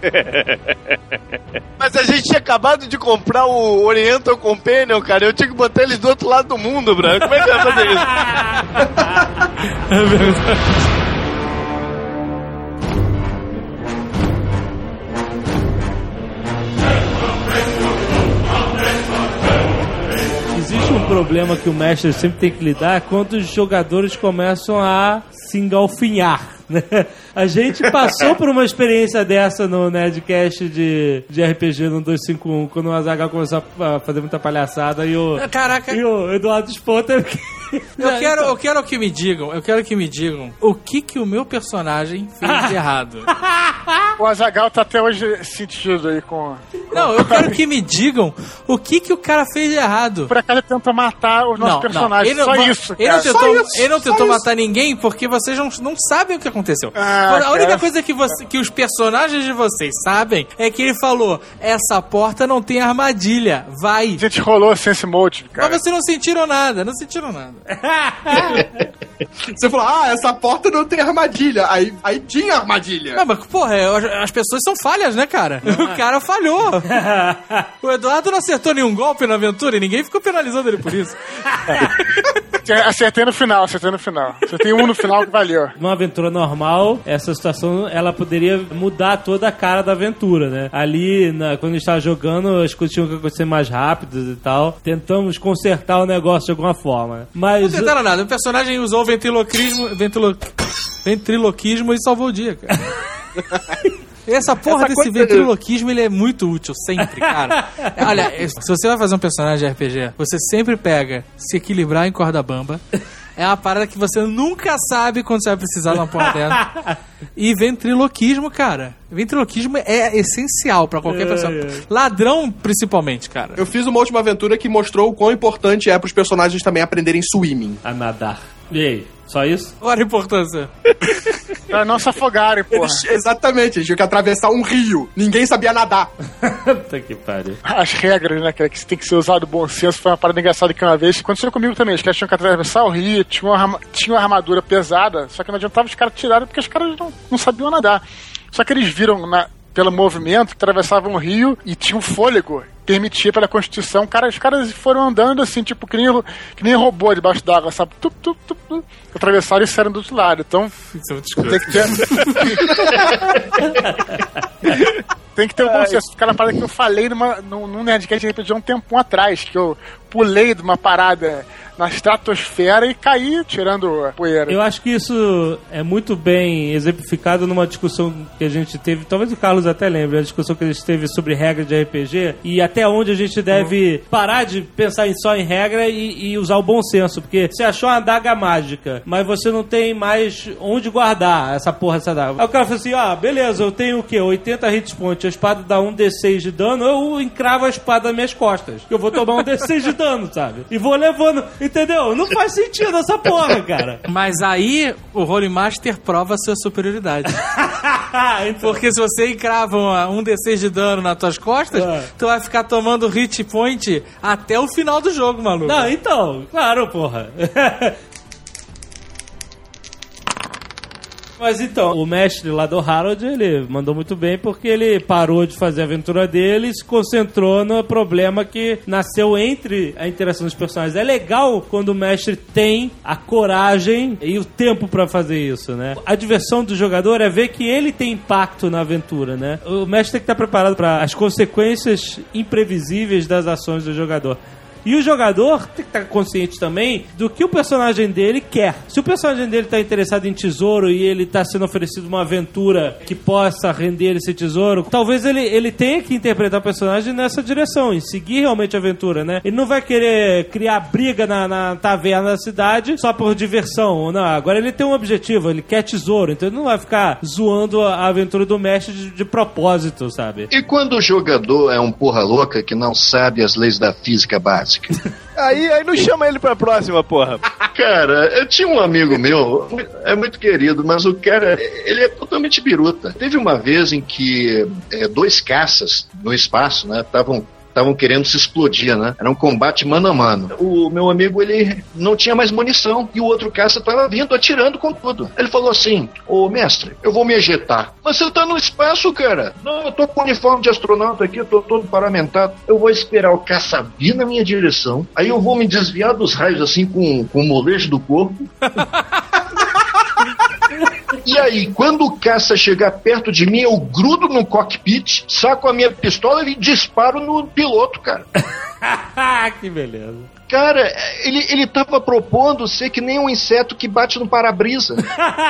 S3: Mas a gente tinha acabado de comprar o Oriental Companion, cara. Eu tinha que botar eles do outro lado do mundo, Branco. Como é que eu fazer isso?
S7: É verdade.
S2: Existe um problema que o mestre sempre tem que lidar quando os jogadores começam a se engalfinhar. né? A gente passou por uma experiência dessa no Nerdcast de, de RPG no 251, quando o Azaghal começou a fazer muita palhaçada e o,
S7: Caraca,
S2: e o Eduardo que...
S7: eu quero, eu quero que me digam, eu quero que me digam o que que o meu personagem fez de errado.
S4: O Azagal tá até hoje sentido aí com.
S7: Não, eu quero que me digam o que que o cara fez de errado.
S4: Por acaso ele tenta matar os nossos personagens.
S7: Ele
S4: Só
S7: não,
S4: isso.
S7: Ele não tentou,
S4: Só isso,
S7: ele não tentou
S4: isso.
S7: matar ninguém porque vocês não, não sabem o que aconteceu.
S4: Ah,
S7: a única
S4: cara.
S7: coisa que, você, que os personagens de vocês sabem é que ele falou: essa porta não tem armadilha, vai.
S4: A gente rolou Sense Mode, cara.
S7: Mas vocês não sentiram nada, não sentiram nada.
S10: Você falou, ah, essa porta não tem armadilha. Aí, aí tinha armadilha.
S7: Não, mas, porra, é, as pessoas são falhas, né, cara? O cara falhou. o Eduardo não acertou nenhum golpe na aventura e ninguém ficou penalizando ele por isso.
S4: Acertei no final, acertei no final. Acertei um no final que valeu.
S2: Numa aventura normal, essa situação ela poderia mudar toda a cara da aventura, né? Ali, na- quando a gente tava jogando, as coisas tinham que acontecer mais rápidas e tal. Tentamos consertar o negócio de alguma forma. Mas.
S7: Não tentaram nada. O personagem usou o ventriloquismo, ventrilo, ventriloquismo e salvou o dia, cara. Essa porra
S3: Essa
S7: desse ventriloquismo, ele é muito útil, sempre, cara. Olha, se você vai fazer um personagem de RPG, você sempre pega se equilibrar em corda bamba. É uma parada que você nunca sabe quando você vai precisar de uma porra dessa. E ventriloquismo, cara. Ventriloquismo é essencial pra qualquer pessoa. Ladrão, principalmente, cara.
S10: Eu fiz uma última aventura que mostrou o quão importante é pros personagens também aprenderem swimming.
S2: A nadar. E aí? Só isso?
S7: Olha a importância.
S4: Pra não se afogarem, porra.
S10: Eles, exatamente, eles tinham que atravessar um rio. Ninguém sabia nadar.
S2: Puta que pariu.
S4: As regras, né, cara, que tem que ser usado bom senso. Foi uma parada engraçada que uma vez aconteceu comigo também. Os caras tinham que atravessar o rio, tinha uma, tinha uma armadura pesada, só que não adiantava os caras tirarem porque os caras não, não sabiam nadar. Só que eles viram na- pelo movimento que atravessavam o rio e tinha um fôlego. Permitia pela Constituição. Cara, os caras foram andando assim, tipo, que nem, que nem robô debaixo d'água, sabe? Tup, tup, tup, tup. Atravessaram e saíram do outro lado. Então,
S7: Isso é muito
S4: tem que ter. Tem que ter o bom senso. Aquela parada que eu falei numa, num, num Nerdcast de RPG há um tempão atrás, que eu pulei de uma parada na estratosfera e caí tirando poeira.
S2: Eu acho que isso é muito bem exemplificado numa discussão que a gente teve, talvez o Carlos até lembre, a discussão que a gente teve sobre regra de RPG e até onde a gente deve parar de pensar só em regra e, e usar o bom senso, porque você achou uma adaga mágica, mas você não tem mais onde guardar essa porra dessa adaga. Aí o cara falou assim, ah, beleza, eu tenho o quê? 80 hit points, a espada dá um D6 de dano, eu encravo a espada nas minhas costas. Eu vou tomar um D6 de dano, sabe? E vou levando, entendeu? Não faz sentido essa porra, cara.
S7: Mas aí o Holy Master prova a sua superioridade.
S2: Então-
S7: Porque se você encrava um D6 de dano nas tuas costas,
S2: É.
S7: tu vai ficar tomando hit point até o final do jogo, maluco.
S2: Não, então, claro, porra. Mas então, o mestre lá do Harold, ele mandou muito bem porque ele parou de fazer a aventura dele e se concentrou no problema que nasceu entre a interação dos personagens. É legal quando o mestre tem a coragem e o tempo pra fazer isso, né? A diversão do jogador é ver que ele tem impacto na aventura, né? O mestre tem que estar preparado para as consequências imprevisíveis das ações do jogador. E o jogador tem que estar consciente também do que o personagem dele quer. Se o personagem dele está interessado em tesouro e ele está sendo oferecido uma aventura que possa render esse tesouro, talvez ele, ele tenha que interpretar o personagem nessa direção, em seguir realmente a aventura, né? Ele não vai querer criar briga na, na taverna da cidade só por diversão. Não, agora ele tem um objetivo, ele quer tesouro, então ele não vai ficar zoando a aventura do mestre de, de propósito, sabe?
S8: E quando o jogador é um porra louca que não sabe as leis da física básica?
S3: Aí, aí não chama ele pra próxima, porra.
S8: Cara, eu tinha um amigo meu, é muito querido, mas o cara, ele é totalmente biruta. Teve uma vez em que é, dois caças no espaço, né, estavam estavam querendo se explodir, né? Era um combate mano a mano. O meu amigo, ele não tinha mais munição e o outro caça estava vindo atirando com tudo. Ele falou assim: Ô mestre, eu vou me ejetar. Mas você tá no espaço, cara. Não, eu tô com uniforme de astronauta aqui, eu tô todo paramentado. Eu vou esperar o caça vir na minha direção. Aí eu vou me desviar dos raios assim com, com o molejo do corpo. E aí, quando o caça chegar perto de mim, eu grudo no cockpit, saco a minha pistola e disparo no piloto, cara.
S2: que beleza.
S8: Cara, ele, ele tava propondo ser que nem um inseto que bate no para-brisa.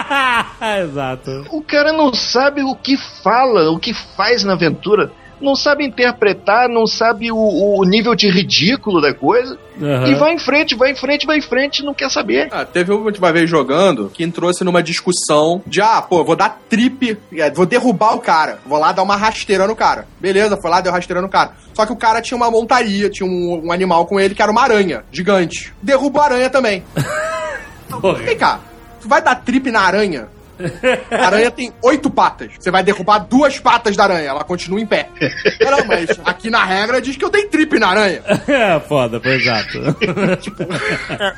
S2: Exato.
S8: O cara não sabe o que fala, o que faz na aventura. Não sabe interpretar, não sabe o, o nível de ridículo da coisa.
S2: Aham.
S8: E vai em frente, vai em frente, vai em frente, não quer saber.
S10: Ah, teve uma última vez jogando que trouxe numa discussão de, ah, pô, vou dar trip, é, vou derrubar o cara, vou lá dar uma rasteira no cara. Beleza, foi lá, deu rasteira no cara. Só que o cara tinha uma montaria, tinha um, um animal com ele que era uma aranha gigante. Derruba a aranha também. Vem cá, tu vai dar trip na aranha? A aranha tem oito patas. Você vai derrubar duas patas da aranha, ela continua em pé. Não, mas aqui na regra diz que eu dei trip na aranha.
S2: É, foda, foi exato.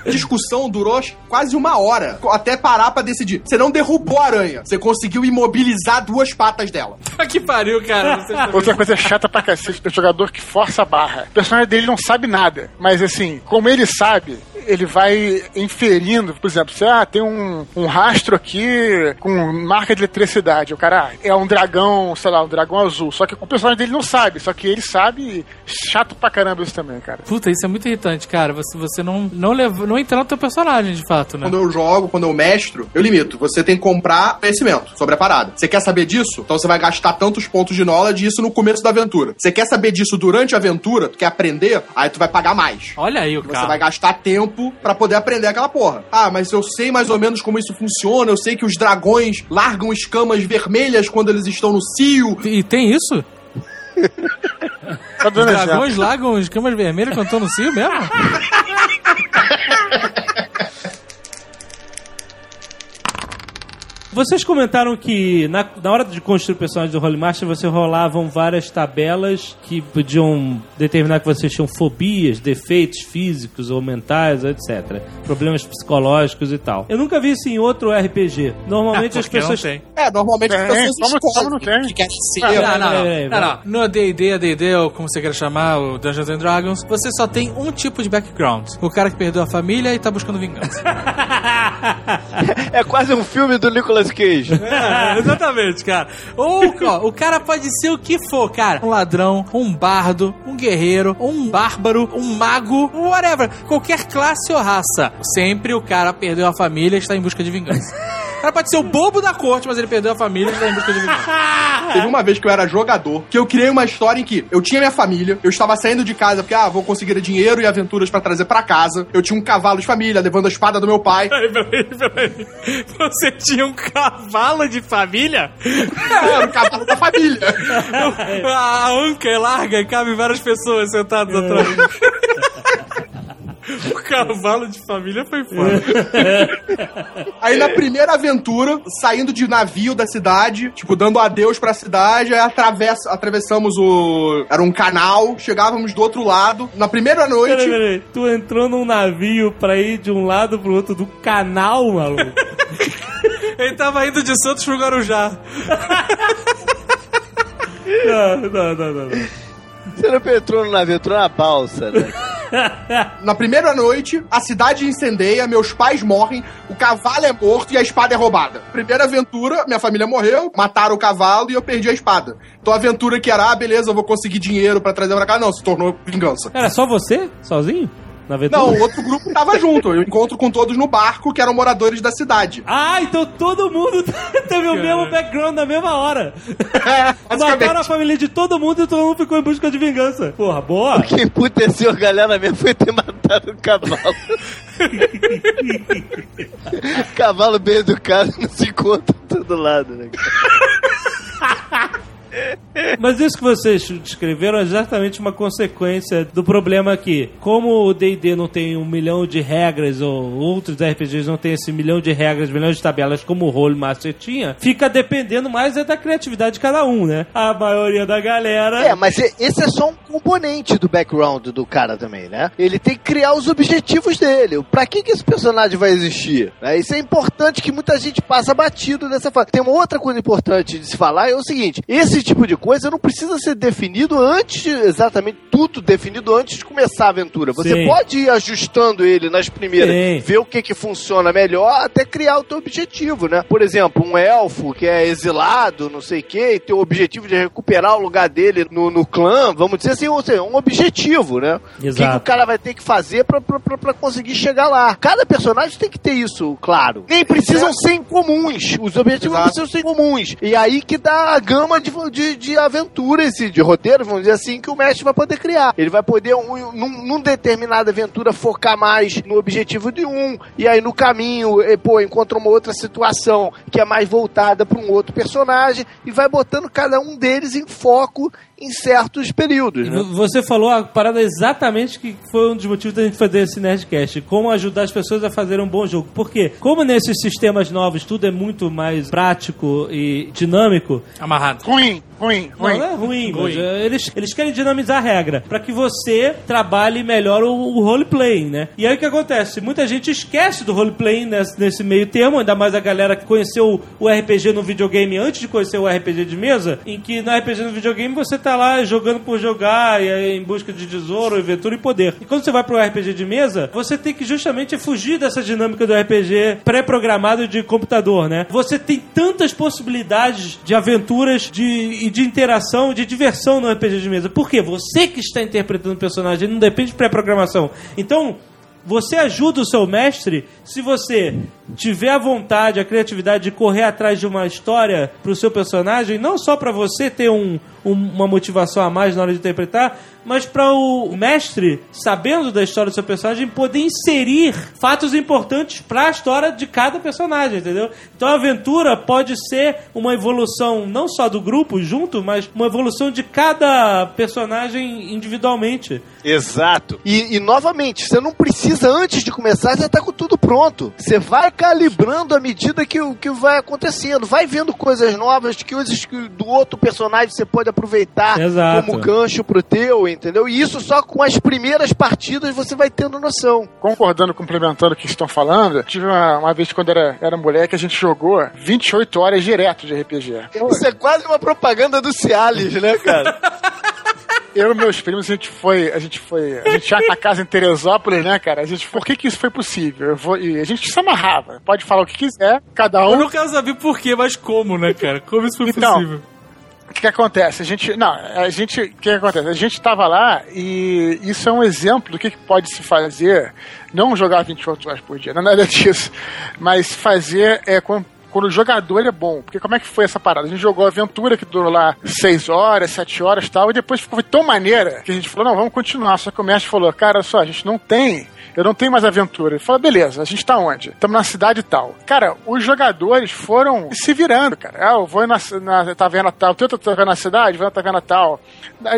S10: A discussão durou quase uma hora, até parar pra decidir. Você não derrubou a aranha, você conseguiu imobilizar duas patas dela.
S7: que pariu, cara.
S4: Outra coisa chata pra cacete do jogador que força a barra. O personagem dele não sabe nada. Mas assim, como ele sabe, ele vai inferindo. Por exemplo, se ah, tem um, um rastro aqui com marca de eletricidade. O cara ah, é um dragão, sei lá, um dragão azul. Só que o personagem dele não sabe. Só que ele sabe. Chato pra caramba isso também, cara.
S7: Puta, isso é muito irritante, cara. Você, você não, não, levou, não entrou no teu personagem, de fato, né?
S10: Quando eu jogo, quando eu mestro, eu limito. Você tem que comprar conhecimento sobre a parada. Você quer saber disso? Então você vai gastar tantos pontos de knowledge isso no começo da aventura. Você quer saber disso durante a aventura? Tu quer aprender? Aí tu vai pagar mais.
S7: Olha aí o
S10: Você
S7: cara.
S10: vai gastar tempo pra poder aprender aquela porra. Ah, mas eu sei mais ou menos como isso funciona. Eu sei que os dragões largam escamas vermelhas quando eles estão no cio.
S7: E tem isso?
S4: Tá
S7: dragões largam as camas vermelhas quando estão no cio mesmo?
S2: Vocês comentaram que na, na hora de construir o personagem do Holy Master, você rolavam várias tabelas que podiam determinar que vocês tinham fobias, defeitos físicos ou mentais, etc. Problemas psicológicos e tal. Eu nunca vi isso em outro RPG. Normalmente as
S7: Porque não
S2: pessoas.
S7: tem.
S10: É, normalmente as pessoas
S4: como- como não tem?
S10: que querem ser.
S2: Ah,
S7: Não, não, não. Não, não. No D&D, AD&D, ou como você quer chamar, o Dungeons and Dragons, você só tem um tipo de background. O cara que perdeu a família e tá buscando vingança.
S3: É quase um filme do Nicolas Cage.
S7: É, exatamente, cara. Ou, ó, o cara pode ser o que for, cara. Um ladrão, um bardo, um guerreiro, um bárbaro, um mago, whatever. Qualquer classe ou raça. Sempre o cara perdeu a família e está em busca de vingança. O cara pode ser o bobo da corte, mas ele perdeu a família e em busca de vingança.
S10: Teve uma vez que eu era jogador, que eu criei uma história em que eu tinha minha família, eu estava saindo de casa porque, ah, vou conseguir dinheiro e aventuras pra trazer pra casa. Eu tinha um cavalo de família, levando a espada do meu pai.
S7: Peraí, peraí, peraí. Você tinha um cavalo de família?
S10: Era o cavalo da família.
S7: A anca é larga e cabe várias pessoas sentadas atrás. O cavalo de família foi foda.
S10: Aí na primeira aventura, saindo de navio da cidade, tipo, dando adeus pra cidade, aí atravessa, atravessamos o. Era um canal, chegávamos do outro lado. Na primeira noite.
S2: Peraí, peraí. Tu entrou num navio pra ir de um lado pro outro do canal, maluco?
S7: Ele tava indo de Santos pro Guarujá.
S2: não, não, não, não. não.
S3: Você não entrou no navio, entrou na balsa, né?
S10: Na primeira noite, a cidade incendeia, meus pais morrem, o cavalo é morto e a espada é roubada. Primeira aventura, minha família morreu, mataram o cavalo e eu perdi a espada. Então a aventura que era, ah, beleza, eu vou conseguir dinheiro pra trazer pra cá, não, se tornou vingança.
S2: Era só você? Sozinho? Na aventura?
S10: Não, o outro grupo tava junto. Eu encontro com todos no barco, que eram moradores da cidade.
S2: Ah, então todo mundo teve o mesmo background na mesma hora.
S10: É,
S2: Mataram a família de todo mundo e todo mundo ficou em busca de vingança. Porra, boa.
S3: O que emputeceu a galera mesmo foi ter matado o cavalo. cavalo bem educado não se encontra em todo lado, né?
S2: Mas isso que vocês descreveram é exatamente uma consequência do problema que, como o D&D não tem um milhão de regras, ou outros RPGs não tem esse milhão de regras, milhões de tabelas como o Role Master tinha, fica dependendo mais é da criatividade de cada um, né? A maioria da galera...
S3: É, mas esse é só um componente do background do cara também, né? Ele tem que criar os objetivos dele. Pra que, que esse personagem vai existir? né? Isso é importante que muita gente passa batido dessa fase. Tem uma outra coisa importante de se falar, é o seguinte, esse tipo de coisa não precisa ser definido antes, exatamente tudo definido antes de começar a aventura. Você
S2: Sim.
S3: pode ir ajustando ele nas primeiras,
S2: Sim.
S3: ver o que que funciona melhor, até criar o teu objetivo, né? Por exemplo, um elfo que é exilado, não sei o que, e tem o objetivo de recuperar o lugar dele no, no clã, vamos dizer assim, ou seja, um objetivo, né? O que, que
S2: Exato.
S3: o cara vai ter que fazer pra, pra, pra, pra conseguir chegar lá. Cada personagem tem que ter isso, claro. Nem precisam ser incomuns. Os objetivos não
S10: Exato.
S3: precisam ser incomuns. E aí que dá a gama de, de, de aventuras e de roteiros, vamos dizer assim, que o mestre vai poder criar. Ele vai poder, um, num, num determinada aventura, focar mais no objetivo de um, e aí no caminho, eh, pô, encontra uma outra situação que é mais voltada para um outro personagem, e vai botando cada um deles em foco em certos períodos, né?
S2: Você falou a parada exatamente que foi um dos motivos da gente fazer esse Nerdcast. Como ajudar as pessoas a fazerem um bom jogo. Por quê? Como nesses sistemas novos tudo é muito mais prático e dinâmico,
S7: Amarrado.
S4: Ruim, ruim,
S2: Não,
S4: ruim.
S2: não é ruim,
S7: Ruim.
S2: é, eles, eles querem dinamizar a regra para que você trabalhe melhor o, o roleplay, né? E aí o que acontece? Muita gente esquece do roleplay nesse, nesse meio termo, ainda mais a galera que conheceu o RPG no videogame antes de conhecer o RPG de mesa, em que no RPG no videogame você tá lá jogando por jogar, e em busca de tesouro, aventura e poder. E quando você vai pro RPG de mesa, você tem que justamente fugir dessa dinâmica do RPG pré-programado de computador, né? Você tem tantas possibilidades de aventuras de, de interação, de diversão no RPG de mesa. Por quê? Você que está interpretando o personagem, não depende de pré-programação. Então, você ajuda o seu mestre se você tiver a vontade, a criatividade de correr atrás de uma história pro seu personagem, não só para você ter um, um- uma motivação a mais na hora de interpretar, mas para o mestre, sabendo da história do seu personagem, poder inserir fatos importantes para a história de cada personagem, entendeu? Então a aventura pode ser uma evolução não só do grupo junto, mas uma evolução de cada personagem individualmente.
S3: Exato. E, e, novamente, você não precisa, antes de começar, já tá com tudo pronto. Você vai calibrando à medida que, o- que vai acontecendo. Vai vendo coisas novas, que coisas que do outro personagem você pode aproveitar
S2: Exato.
S3: como gancho pro teu, entendeu? E isso só com as primeiras partidas você vai tendo noção.
S4: Concordando, complementando o que estão falando, tive uma, uma vez quando era, era moleque, a gente jogou 28 horas direto de RPG.
S3: Isso é quase uma propaganda do Cialis, né, cara?
S4: eu e meus primos, a gente foi. A gente foi. A gente tinha a casa em Teresópolis, né, cara? A gente, por que, que isso foi possível? Eu vou, e a gente se amarrava. Pode falar o que quiser, cada
S7: Eu
S4: um.
S7: não quero saber por quê, mas como, né, cara? Como isso foi
S4: Então,
S7: possível?
S4: O que, que acontece? A gente. Não, a gente. O que, que acontece? A gente tava lá e isso é um exemplo do que, que pode se fazer. Não jogar 24 horas por dia, não é nada disso. Mas fazer é quando. O jogador é bom. Porque como é que foi essa parada? A gente jogou a aventura que durou lá 6 horas, 7 horas e tal, e depois ficou tão maneira que a gente falou: não, vamos continuar. Só que o mestre falou: cara, só, a gente não tem eu não tenho mais aventura. Ele falou, beleza, a gente tá onde? Estamos na cidade tal. Cara, os jogadores foram se virando, cara. Ah, eu vou na, na taverna tal, tu tá na cidade, vou na taverna tal.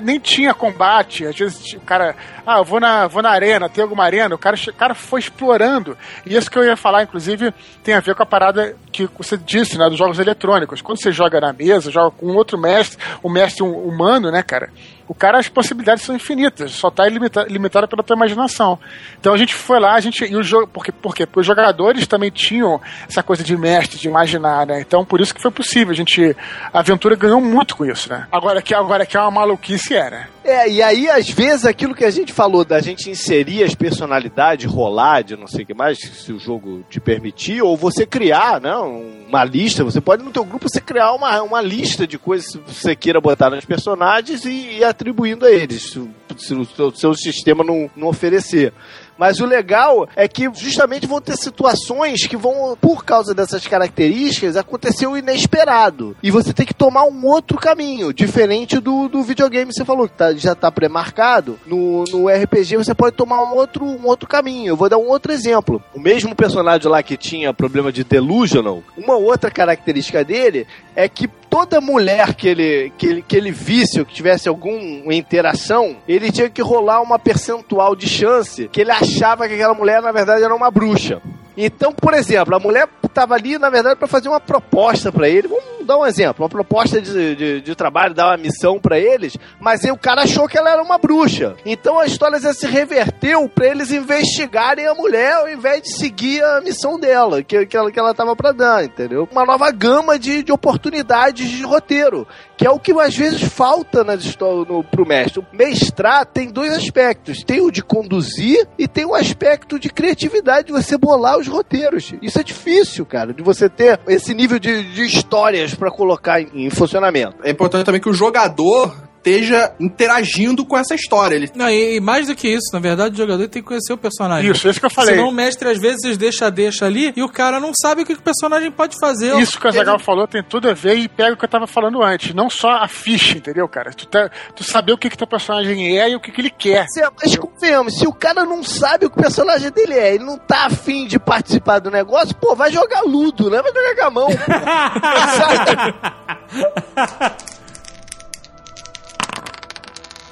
S4: Nem tinha combate, às vezes o cara, ah, eu vou na, vou na arena, tem alguma arena, o cara, o cara foi explorando. E isso que eu ia falar, inclusive, tem a ver com a parada que você disse, né, dos jogos eletrônicos. Quando você joga na mesa, joga com outro mestre, o mestre humano, né, cara? O cara, as possibilidades são infinitas, só tá limita, limitada pela tua imaginação. Então a gente foi lá, a gente. E o jogo. Por quê? Porque os jogadores também tinham essa coisa de mestre, de imaginar, né? Então por isso que foi possível. A gente. A aventura ganhou muito com isso, né? Agora que, agora que é uma maluquice era.
S3: É, e aí, às vezes, aquilo que a gente falou da gente inserir as personalidades, rolar de não sei o que mais, se o jogo te permitir, ou você criar, né, uma lista, você pode no teu grupo você criar uma, uma lista de coisas que você queira botar nos personagens e, e atribuindo a eles, se, se o seu, sistema não, não oferecer. Mas o legal é que justamente vão ter situações que vão, por causa dessas características, acontecer o inesperado. E você tem que tomar um outro caminho, diferente do, do videogame que você falou, que tá, já tá pré-marcado. No, no RPG você pode tomar um outro, um outro caminho. Eu vou dar um outro exemplo. O mesmo personagem lá que tinha problema de delusional, uma outra característica dele é que toda mulher que ele, que ele, que ele visse ou que tivesse alguma interação, ele tinha que rolar uma percentual de chance que ele achava que aquela mulher, na verdade, era uma bruxa. Então, por exemplo, a mulher estava ali, na verdade, para fazer uma proposta para ele. Vamos dar um exemplo: uma proposta de, de, de trabalho, dar uma missão para eles, mas aí o cara achou que ela era uma bruxa. Então a história já se reverteu para eles investigarem a mulher ao invés de seguir a missão dela, que, que ela que ela estava para dar, entendeu? Uma nova gama de, de oportunidades de roteiro, que é o que às vezes falta na história no, pro mestre. O mestrar tem dois aspectos: tem o de conduzir e tem o aspecto de criatividade, de você bolar os roteiros. Isso é difícil, cara, de você ter esse nível de, de histórias para colocar em, funcionamento.
S10: É importante também que o jogador esteja interagindo com essa história. Ele...
S7: Não, e, e mais do que isso, na verdade, o jogador tem que conhecer o personagem.
S4: Isso, isso que eu falei.
S7: Senão o mestre às vezes deixa, deixa ali e o cara não sabe o que o personagem pode fazer.
S4: Isso que o Zagal falou tem tudo a ver e pega o que eu tava falando antes. Não só a ficha, entendeu, cara? Tu, tá, tu saber o que que teu personagem é e o que que ele quer.
S3: Se, mas convenhamos, se o cara não sabe o que o personagem dele é, ele não tá afim de participar do negócio, pô, vai jogar ludo, né? Vai jogar com a mão.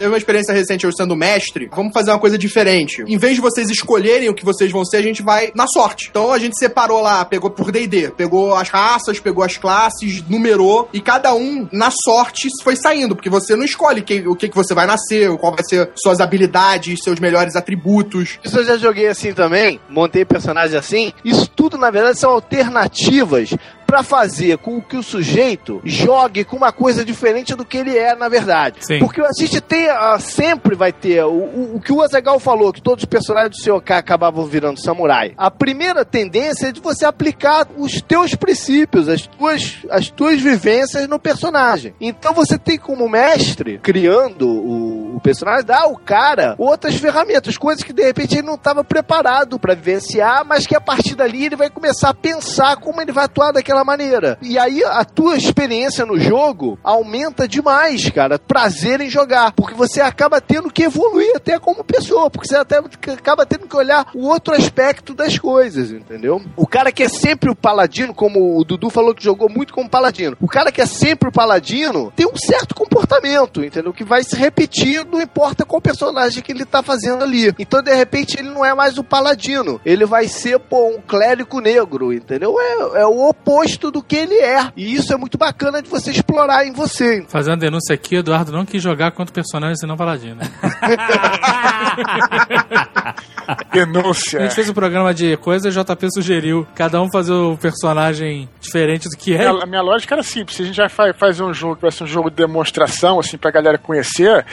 S10: Teve uma experiência recente eu sendo mestre. Vamos fazer uma coisa diferente. Em vez de vocês escolherem o que vocês vão ser, a gente vai na sorte. Então a gente separou lá, pegou por D&D, pegou as raças, pegou as classes, numerou e cada um na sorte foi saindo, porque você não escolhe que, o que, que você vai nascer, qual vai ser suas habilidades, seus melhores atributos.
S3: Isso eu já joguei assim também, montei personagem assim. Isso tudo, na verdade, são alternativas para fazer com que o sujeito jogue com uma coisa diferente do que ele é na verdade.
S7: Sim.
S3: Porque a gente tem, ah, sempre vai ter, o, o, o que o Azagal falou, que todos os personagens do seu acabavam virando samurai. A primeira tendência é de você aplicar os teus princípios, as tuas, as tuas vivências no personagem. Então você tem como mestre, criando o personagem, dar ao cara outras ferramentas, coisas que de repente ele não estava preparado para vivenciar, mas que a partir dali ele vai começar a pensar como ele vai atuar daquela maneira. E aí a tua experiência no jogo aumenta demais, cara. Prazer em jogar. Porque você acaba tendo que evoluir até como pessoa. Porque você até acaba tendo que olhar o outro aspecto das coisas, entendeu? O cara que é sempre o paladino, como o Dudu falou que jogou muito como paladino. O cara que é sempre o paladino tem um certo comportamento, entendeu? Que vai se repetir, não importa qual personagem que ele tá fazendo ali. Então, de repente, ele não é mais o paladino. Ele vai ser, pô, um clérigo negro, entendeu? É, é o oposto do que ele é. E isso é muito bacana de você explorar em você.
S7: Fazendo denúncia aqui, Eduardo não quis jogar contra personagem senão paladino.
S4: Denúncia.
S7: A gente fez um programa de coisas e o JP sugeriu cada um fazer o personagem diferente do que é.
S4: A minha lógica era simples. Se a gente já faz, faz um jogo que vai ser um jogo de demonstração, assim, pra galera conhecer,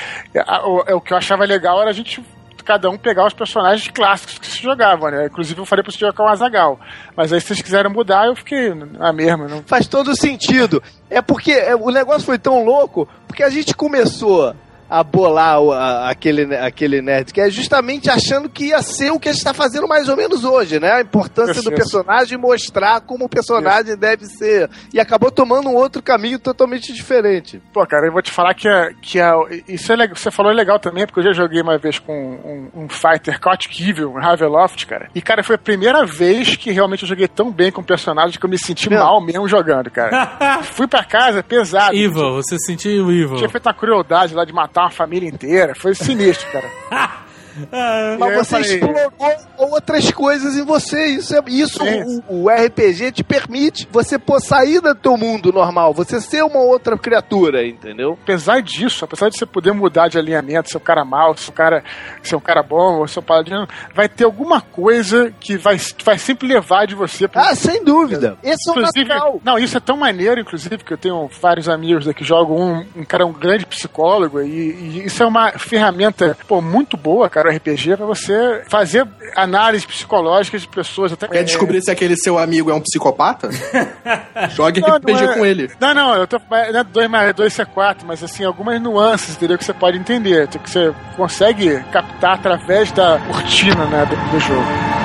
S4: é, o que eu achava legal era a gente cada um pegar os personagens clássicos que se jogavam, né? Inclusive eu falei pra você jogar o Azagal. Mas aí se vocês quiserem mudar, eu fiquei na mesma. Não...
S3: Faz todo sentido. É porque é, o negócio foi tão louco, porque a gente começou a bolar o- a- aquele, aquele nerd, que é justamente achando que ia ser o que a gente tá fazendo mais ou menos hoje, né? A importância
S4: Isso,
S3: do
S4: isso.
S3: personagem e mostrar como o personagem deve ser. E acabou tomando um outro caminho totalmente diferente.
S4: Pô, cara, eu vou te falar que, a, que a, isso é legal, você falou é legal também, porque eu já joguei uma vez com um, um fighter, Chaotic Evil, um Raveloft, cara. E, cara, foi a primeira vez que realmente eu joguei tão bem com o personagem que eu me senti
S3: Não.
S4: mal mesmo jogando, cara. Fui pra casa pesado.
S7: Evil, você sentiu evil.
S4: Tinha feito uma crueldade lá de matar uma família inteira. Foi sinistro, cara.
S2: Ah,
S3: Mas você
S4: falei-
S3: explorou outras coisas em você. Isso, é, isso
S4: Sim.
S3: o, o RPG te permite você pô, sair do teu mundo normal, você ser uma outra criatura, entendeu?
S4: apesar disso, apesar de você poder mudar de alinhamento, ser um cara mau, ser um cara, ser um cara bom, ou ser um paladino, vai ter alguma coisa que vai, vai sempre levar de você pro,
S3: Ah, sem dúvida. Esse é o
S4: Inclusive,
S3: natural.
S4: não, isso é tão maneiro, inclusive, que eu tenho vários amigos aqui que jogam um, um cara, um grande psicólogo, e, e isso é uma ferramenta, pô, muito boa, cara, o RPG, pra você fazer análise psicológica de pessoas. Até,
S10: Quer descobrir se aquele seu amigo é um psicopata? Jogue
S4: Não,
S10: RPG
S4: não é-
S10: com ele.
S4: Não, não, eu tô. Não é 2 mais 2 é 4, mas assim, algumas nuances, entendeu? Que você pode entender, que você consegue captar através da cortina, né, do, do jogo.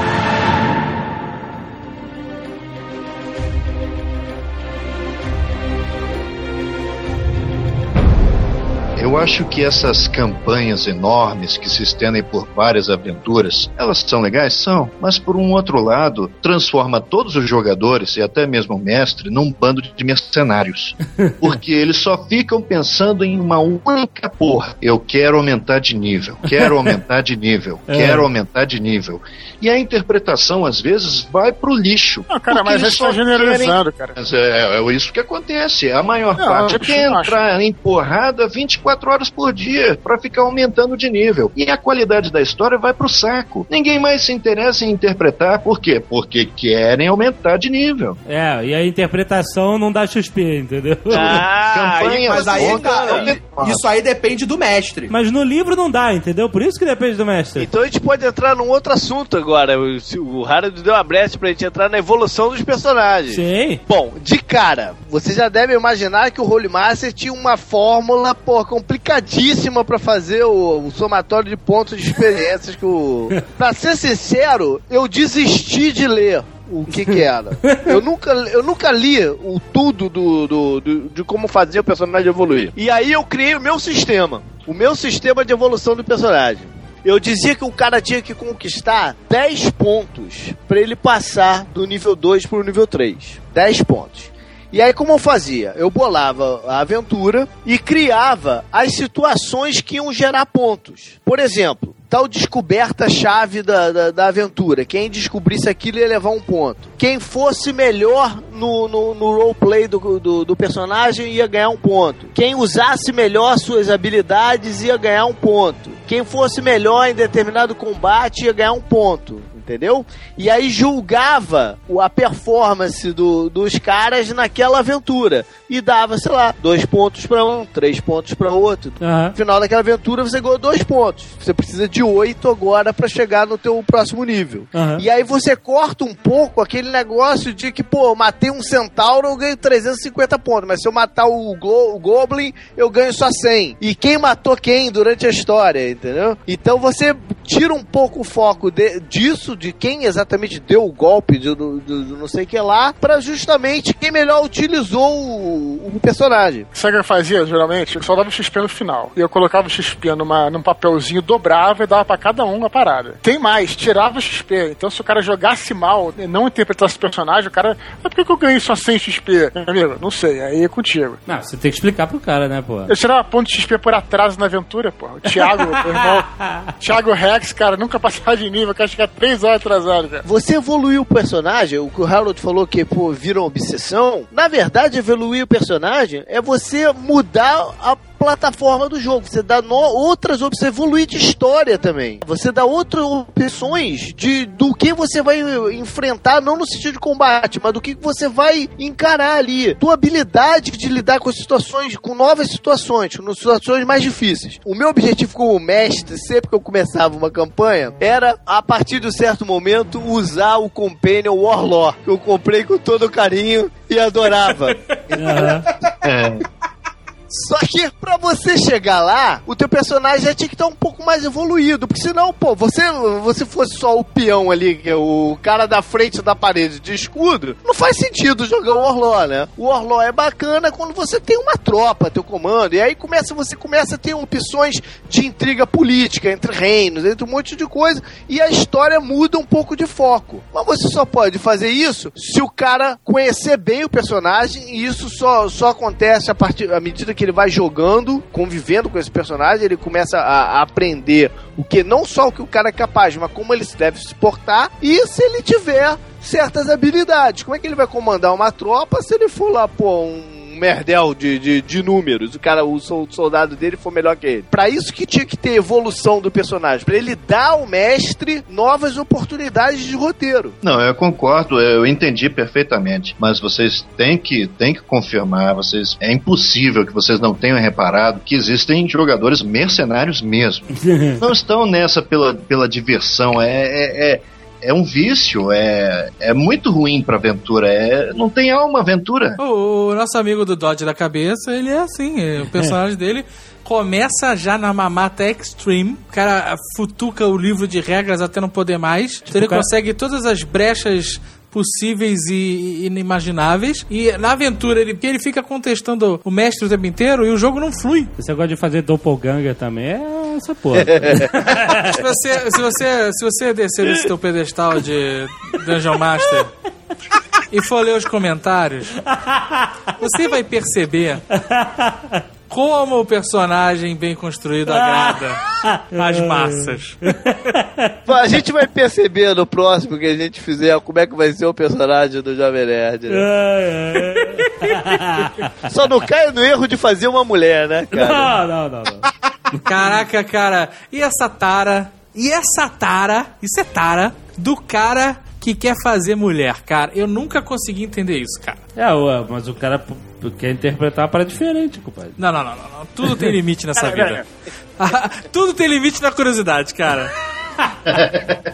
S8: Eu acho que essas campanhas enormes que se estendem por várias aventuras, elas são legais? São, mas por um outro lado, transforma todos os jogadores e até mesmo o mestre num bando de mercenários. Porque eles só ficam pensando em uma única porra. Eu quero aumentar de nível, quero aumentar de nível,
S2: É.
S8: quero aumentar de nível. E a interpretação, às vezes, vai pro lixo.
S4: Não, cara,
S8: Porque
S4: mas você tá
S8: só
S4: generalizando, cara.
S8: mas é, é isso que acontece. A maior
S4: Não,
S8: parte quer
S4: acho.
S8: entrar em porrada 24 horas por dia pra ficar aumentando de nível. E a qualidade da história vai pro saco. Ninguém mais se interessa em interpretar. Por quê? Porque querem aumentar de nível.
S2: É, e a interpretação não dá XP, entendeu?
S3: Ah,
S8: Campanha
S10: Mas aí,
S8: longa,
S10: cara,
S8: é um
S10: isso aí depende do mestre.
S2: Mas no livro não dá, entendeu? Por isso que depende do mestre.
S3: Então a gente pode entrar num outro assunto agora. O, Harold deu uma brecha pra gente entrar na evolução dos personagens.
S2: Sim.
S3: Bom, de cara, você já deve imaginar que o Holy Master tinha uma fórmula, pô, complicadíssima pra fazer o, o somatório de pontos de experiências que o... pra ser sincero, eu desisti de ler o que que era. Eu nunca, eu nunca li o tudo do, do, do- de como fazer o personagem evoluir. E aí eu criei o meu sistema. O meu sistema de evolução do personagem. Eu dizia que o cara tinha que conquistar 10 pontos pra ele passar do nível 2 pro nível 3. 10 pontos. E aí, como eu fazia? Eu bolava a aventura e criava as situações que iam gerar pontos. Por exemplo, tal descoberta-chave da, da, da aventura. Quem descobrisse aquilo ia levar um ponto. Quem fosse melhor no, no, no roleplay do, do, do personagem ia ganhar um ponto. Quem usasse melhor suas habilidades ia ganhar um ponto. Quem fosse melhor em determinado combate ia ganhar um ponto entendeu? E aí julgava a performance do- dos caras naquela aventura e dava, sei lá, dois pontos pra um, três pontos pra outro.
S2: Aham.
S3: No final daquela aventura você ganhou dois pontos. Você precisa de oito agora pra chegar no teu próximo nível.
S2: Aham.
S3: E aí você corta um pouco aquele negócio de que, pô, eu matei um centauro, eu ganho 350 pontos. Mas se eu matar o, Glo- o Goblin, eu ganho só 100. E quem matou quem durante a história, entendeu? Então você tira um pouco o foco de- disso, de quem exatamente deu o golpe, de, do- do- do não sei o que lá, pra justamente quem melhor utilizou o, o personagem.
S4: Sabe o que eu fazia, geralmente? Eu só dava o XP no final. E eu colocava o XP numa, num papelzinho, dobrava e dava pra cada um uma parada. Tem mais, tirava o XP. Então, se o cara jogasse mal e não interpretasse o personagem, o cara. Mas por que eu ganhei só 100 XP? Meu Amigo, não sei, aí é contigo.
S2: Não, você tem que explicar pro cara, né, pô?
S4: Eu tirava ponto de XP por atraso na aventura, pô. O Thiago, meu irmão. Thiago Rex, cara, nunca passava de nível, que acho que é 3 atrasado, cara.
S3: Você evoluiu o personagem, o que o Harold falou que, pô, vira uma obsessão. Na verdade, evoluir o personagem é você mudar a plataforma do jogo. Você dá no- outras opções, você evolui de história também. Você dá outras opções de do que você vai enfrentar, não no sentido de combate, mas do que você vai encarar ali. Tua habilidade de lidar com situações, com novas situações, com situações mais difíceis. O meu objetivo como mestre, sempre que eu começava uma campanha, era, a partir de um certo momento, usar o Companion Warlaw, que eu comprei com todo carinho e adorava.
S8: É,
S3: Só que pra você chegar lá, o teu personagem já tinha que estar um pouco mais evoluído. Porque senão, pô, você, você fosse só o peão ali, é o cara da frente da parede de escudo, não faz sentido jogar o Orló, né? O Orló é bacana quando você tem uma tropa, teu comando. E aí começa, você começa a ter opções de intriga política entre reinos, entre um monte de coisa. E a história muda um pouco de foco. Mas você só pode fazer isso se o cara conhecer bem o personagem. E isso só, só acontece a partir à medida que ele vai jogando, convivendo com esse personagem, ele começa a, a aprender o que não só o que o cara é capaz, mas como ele se deve se portar e se ele tiver certas habilidades. Como é que ele vai comandar uma tropa se ele for lá, pô, um merdel de, de, de números, o cara, o sol- soldado dele for melhor que ele. Pra isso que tinha que ter evolução do personagem, pra ele dar ao mestre novas oportunidades de roteiro.
S8: Não, eu concordo, eu entendi perfeitamente. Mas vocês têm que, têm que confirmar, vocês. É impossível que vocês não tenham reparado que existem jogadores mercenários mesmo. não estão nessa pela, pela diversão. É, é, é, é um vício, é, é muito ruim pra aventura. É, não tem alma aventura.
S7: O, o nosso amigo do Dodge da cabeça, ele é assim, é, o personagem dele começa já na mamata extreme, o cara futuca o livro de regras até não poder mais, então ele
S2: cara-
S7: consegue todas as brechas possíveis e inimagináveis e na aventura ele, ele fica contestando o mestre o tempo inteiro e o jogo não flui.
S2: Esse negócio de fazer doppelganger também é essa porra.
S7: se você, se você, se você descer desse teu pedestal de Dungeon Master e for ler os comentários, você vai perceber como o personagem bem construído agrada as massas.
S3: A gente vai perceber no próximo que a gente fizer como é que vai ser o personagem do Jovem Nerd. né? Só não caia no erro de fazer uma mulher, né, cara?
S2: Não, não, não, não.
S7: Caraca, cara, e essa tara? E essa tara? Isso é tara do cara que quer fazer mulher, cara. Eu nunca consegui entender isso, cara.
S2: É, ué, mas o cara p- quer interpretar para diferente, compadre.
S7: Não, não, não, não, não. Tudo tem limite nessa vida. Tudo tem limite na curiosidade, cara.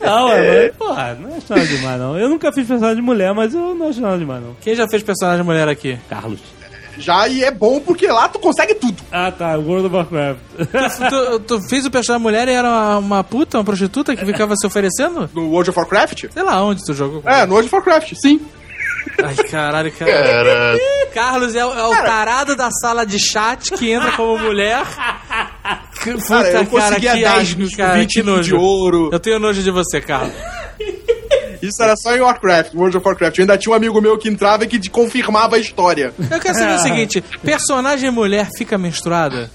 S2: Não, é, porra, não acho nada demais, não. Eu nunca fiz personagem de mulher, mas eu não acho nada demais, não.
S7: Quem já fez personagem mulher aqui?
S2: Carlos.
S10: Já e é bom porque lá tu consegue tudo.
S2: Ah, tá, World of Warcraft.
S7: tu, tu fez o personagem mulher e era uma, uma puta, uma prostituta que ficava se oferecendo?
S10: No World of Warcraft?
S7: Sei lá onde tu jogou.
S10: É, no World of Warcraft, sim.
S7: Ai, caralho, cara.
S8: Cara,
S7: Carlos é, o- é o tarado da sala de chat que entra como mulher. Que- Puta,
S10: Cara, eu conseguia
S7: que
S10: 10
S7: asco, cara,
S10: 20
S7: que nojo.
S10: de ouro.
S7: Eu tenho nojo de você, Carlos.
S10: Isso era só em Warcraft, World of Warcraft. Eu ainda tinha um amigo meu que entrava e que confirmava a história.
S7: Eu quero saber o seguinte: personagem mulher fica menstruada?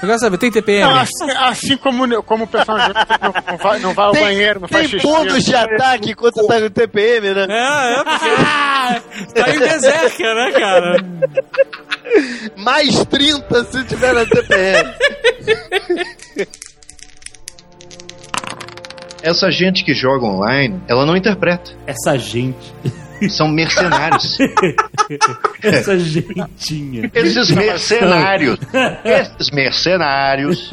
S7: Eu quero saber, tem TPM?
S4: Não, assim, assim como, como o personagem não, não vai, não vai ao banheiro, não faz
S3: Tem
S4: xixi.
S3: bônus de ataque enquanto você tá no TPM, né?
S7: É, é, porque tá em Berserker, né, cara?
S3: Mais 30 se tiver na TPM.
S8: essa gente que joga online, ela não interpreta.
S2: Essa gente.
S8: São mercenários.
S2: Essa gentinha.
S8: Esses mercenários, esses mercenários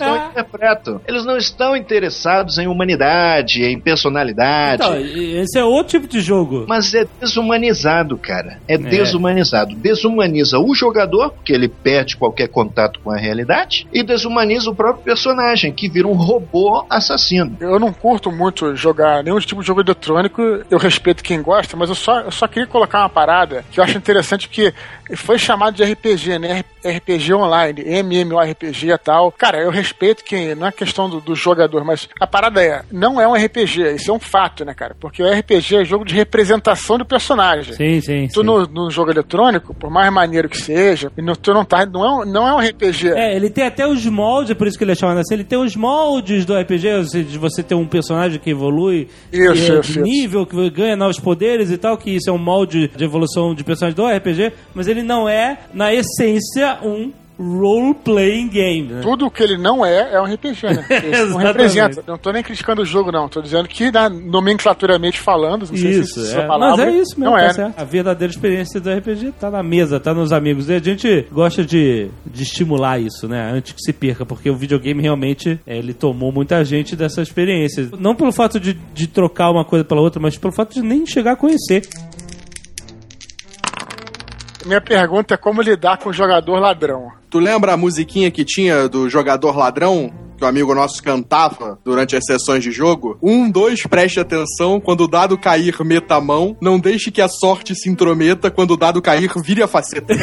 S8: não interpretam. Eles não estão interessados em humanidade, em personalidade.
S2: Então, esse é outro tipo de jogo.
S8: Mas é desumanizado, cara. É, desumanizado. Desumaniza o jogador, porque ele perde qualquer contato com a realidade, e desumaniza o próprio personagem, que vira um robô assassino.
S4: Eu não curto muito jogar nenhum tipo de jogo eletrônico, eu respeito quem gosta, mas eu só, eu só queria colocar uma parada que eu acho interessante, porque foi chamado de RPG, né? RPG online, MMORPG e tal. Cara, eu respeito quem, não é questão do, do jogador, mas a parada é, não é um RPG, isso é um fato, né, cara? Porque o RPG é jogo de representação do personagem.
S2: Sim, sim.
S4: Tu
S2: sim.
S4: no, no jogo eletrônico, por mais maneiro que seja, no- tu não tá, não é, um- não é um RPG.
S2: É, ele tem até os moldes, por isso que ele é chamado assim, ele tem os moldes do RPG, ou seja, de você ter um personagem que evolui
S4: Isso,
S2: eh,
S4: isso,
S2: de
S4: isso.
S2: nível, que ganha novos poderes e tal, que isso é um molde de evolução de personagem do RPG, mas ele não é, na essência, um role-playing game. Né?
S4: Tudo que ele não é, é um RPG, né? Não representa. Não tô nem criticando o jogo, não. Tô dizendo que, na, nomenclaturamente falando, não sei
S2: Isso,
S4: se
S2: é.
S4: essa palavra,
S2: mas é isso mesmo,
S4: não
S2: tá
S4: é, né?
S2: A verdadeira experiência do RPG tá na mesa, tá nos amigos. E a gente gosta de, de estimular isso, né? Antes que se perca, porque o videogame realmente é, ele tomou muita gente dessa experiência. Não pelo fato de, de trocar uma coisa pela outra, mas pelo fato de nem chegar a conhecer.
S4: Minha pergunta é como lidar com o jogador ladrão.
S10: Tu lembra a musiquinha que tinha do jogador ladrão? Que o amigo nosso cantava durante as sessões de jogo? Um, dois, preste atenção. Quando o dado cair, meta a mão. Não deixe que a sorte se intrometa. Quando o dado cair, vire a faceta.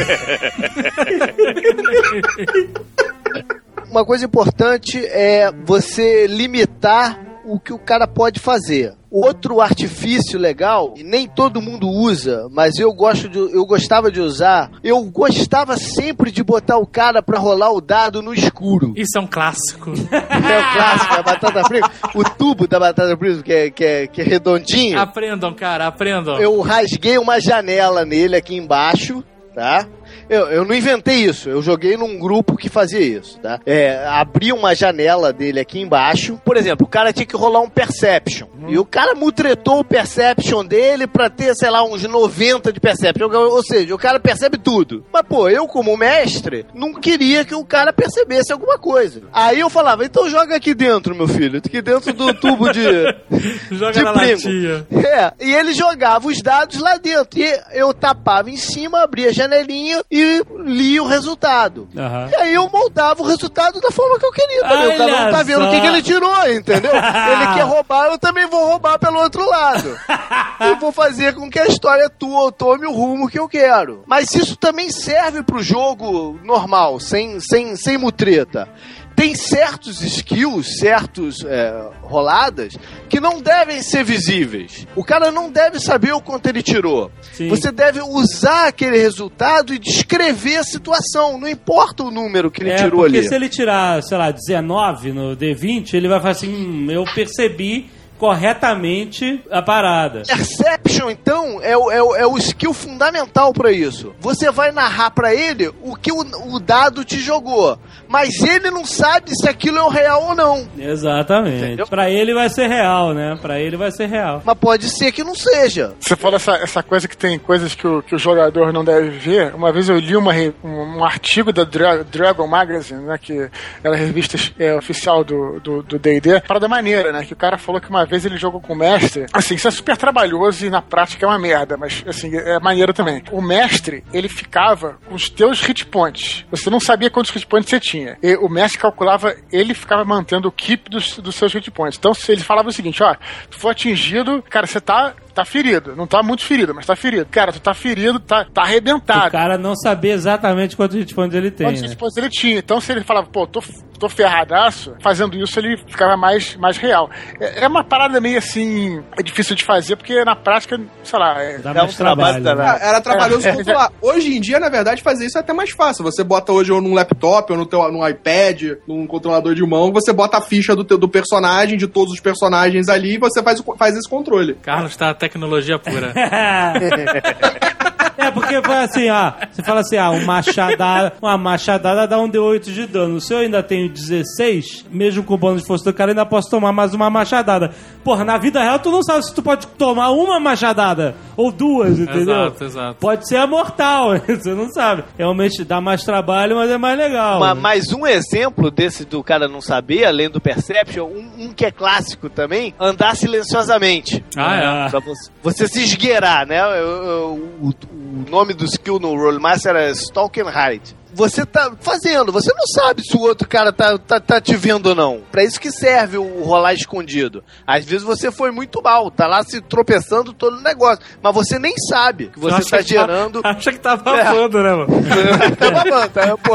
S3: Uma coisa importante é você limitar o que o cara pode fazer. Outro artifício legal, e nem todo mundo usa, mas eu gosto de, eu gostava de usar. Eu gostava sempre de botar o cara pra rolar o dado no escuro.
S7: Isso é um clássico.
S3: É o clássico, a batata frita. O tubo da batata frita, que é, que é, que é redondinho.
S7: aprendam, cara, aprendam.
S3: Eu rasguei uma janela nele aqui embaixo, tá? Eu, eu não inventei isso, eu joguei num grupo que fazia isso, tá? É, abri uma janela dele aqui embaixo. Por exemplo, o cara tinha que rolar um Perception. E o cara mutretou o Perception dele pra ter, sei lá, uns 90 de Perception. Ou seja, o cara percebe tudo. Mas, pô, eu como mestre, não queria que o cara percebesse alguma coisa. Aí eu falava, então joga aqui dentro, meu filho. Aqui dentro do tubo de...
S7: Joga
S3: de
S7: na
S3: primo.
S7: latinha.
S3: É, e ele jogava os dados lá dentro. E eu tapava em cima, abria a janelinha e lia o resultado.
S2: Aham.
S3: E aí eu moldava o resultado da forma que eu queria. Também. O cara não tá vendo o que,
S2: só.
S3: que ele tirou, entendeu? ele quer roubar, eu também vou roubar pelo outro lado. e vou fazer com que a história tua tome o rumo que eu quero. Mas isso também serve pro jogo normal, sem, sem, sem mutreta. Tem certos skills, certos é, roladas, que não devem ser visíveis. O cara não deve saber o quanto ele tirou.
S2: Sim.
S3: Você deve usar aquele resultado e descrever a situação. Não importa o número que ele
S2: É,
S3: tirou
S2: porque
S3: ali.
S2: se ele tirar, sei lá, 19 no D20, ele vai falar assim, hum, eu percebi corretamente a parada.
S3: Perception, então, é o, é, o, é o skill fundamental pra isso. Você vai narrar pra ele o que o, o dado te jogou. Mas ele não sabe se aquilo é o real ou não.
S2: Exatamente. Pra ele vai ser real, né? Pra ele vai ser real.
S3: Mas pode ser que não seja.
S4: Você falou essa, essa coisa que tem coisas que o, que o jogador não deve ver. Uma vez eu li uma, um, um artigo da Dra- Dragon Magazine, né? Que era a revista é, oficial do do do D&D. Parada maneira, né? Que o cara falou que uma vez ele jogou com o mestre. Assim, isso é super trabalhoso e na prática é uma merda, mas assim, é maneiro também. O mestre, ele ficava com os teus hit points. Você não sabia quantos hit points você tinha. E o mestre calculava, ele ficava mantendo o keep dos, dos seus hit points. Então, se ele falava o seguinte, ó, tu for atingido, cara, você tá tá ferido. Não tá muito ferido, mas tá ferido. Cara, tu tá ferido, tá, tá arrebentado.
S2: O cara não sabia exatamente quantos hit points ele tem.
S4: Quantos
S2: né?
S4: ele tinha. Então, se ele falava, pô, tô, tô ferradaço, fazendo isso ele ficava mais, mais real. É, é uma parada meio assim, é difícil de fazer, porque na prática, sei lá, é,
S2: Dá
S3: um trabalho
S2: trabalho. né?
S3: danado.
S10: Era trabalhoso
S4: É,
S10: controlar. Hoje em dia, na verdade, fazer isso é até mais fácil. Você bota hoje ou num laptop, ou no teu, num iPad, num controlador de mão, você bota a ficha do, teu, do personagem, de todos os personagens ali, e você faz, faz esse controle.
S7: Carlos tá tecnologia pura.
S2: É, porque foi assim, ó. Você fala assim, ah, uma machadada, uma machadada dá um D8 de dano. Se eu ainda tenho 16, mesmo com o bônus de força do cara, ainda posso tomar mais uma machadada. Porra, na vida real tu não sabe se tu pode tomar uma machadada ou duas, entendeu?
S7: Exato, exato.
S2: Pode ser a mortal, você não sabe. Realmente dá mais trabalho, mas é mais legal.
S3: Ma- mais um exemplo desse do cara não saber, além do Perception, um, um que é clássico também, andar silenciosamente.
S7: Ah, é.
S3: Pra você, você se esgueirar, né? Eu- eu- o, o nome do skill no Rollmaster é Stalk and Hide. Você tá fazendo, você não sabe se o outro cara tá, tá, tá te vendo ou não. Pra isso que serve o rolar escondido. Às vezes você foi muito mal, tá lá se tropeçando todo o negócio, mas você nem sabe que você tá
S7: que tá-
S3: gerando
S7: Acha que tá babando, né, mano?
S3: tá babando, tá? Pô,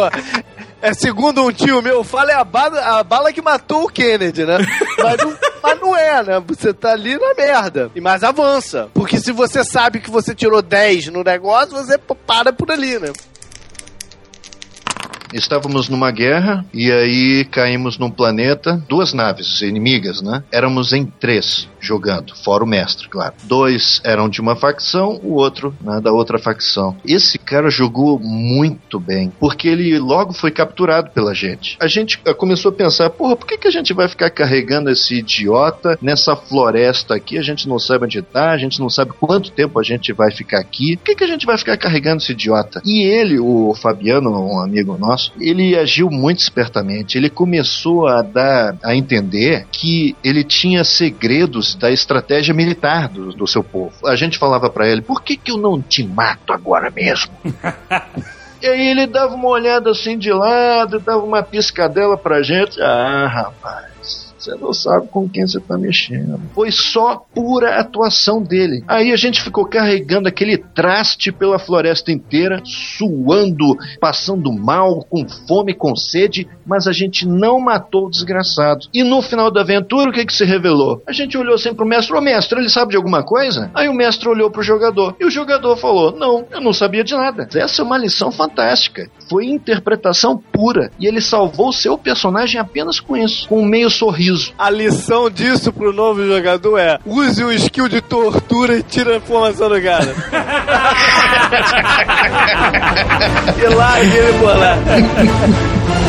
S3: é, segundo um tio meu, fala é a bala, a bala que matou o Kennedy, né? Mas não, mas não é, né? Você tá ali na merda. E mais avança. Porque se você sabe que você tirou 10 no negócio, você para por ali, né?
S8: Estávamos numa guerra e aí caímos num planeta, duas naves inimigas, né? Éramos em três. Jogando, fora o mestre, claro. Dois eram de uma facção, o outro né, da outra facção. Esse cara jogou muito bem, porque ele logo foi capturado pela gente. A gente eh, começou a pensar, porra, por que, que a gente vai ficar carregando esse idiota nessa floresta aqui? A gente não sabe onde tá, a gente não sabe quanto tempo a gente vai ficar aqui. Por que, que a gente vai ficar carregando esse idiota? E ele, o Fabiano, um amigo nosso, ele agiu muito espertamente. Ele começou a dar a entender que ele tinha segredos da estratégia militar do, do seu povo. A gente falava para ele: por que, que eu não te mato agora mesmo? E aí ele dava uma olhada assim de lado, dava uma piscadela pra gente. Ah, rapaz. Você não sabe com quem você tá mexendo. Foi só pura atuação dele. Aí a gente ficou carregando aquele traste pela floresta inteira, suando, passando mal, com fome, com sede, mas a gente não matou o desgraçado. E no final da aventura, o que que se revelou? A gente olhou assim pro mestre, ô mestre, ele sabe de alguma coisa? Aí o mestre olhou pro jogador, e o jogador falou, não, eu não sabia de nada. Essa é uma lição fantástica. Foi interpretação pura, e ele salvou o seu personagem apenas com isso, com um meio sorriso.
S3: A lição disso pro novo jogador é use o skill de tortura e tira a informação do cara. e largue ele por lá.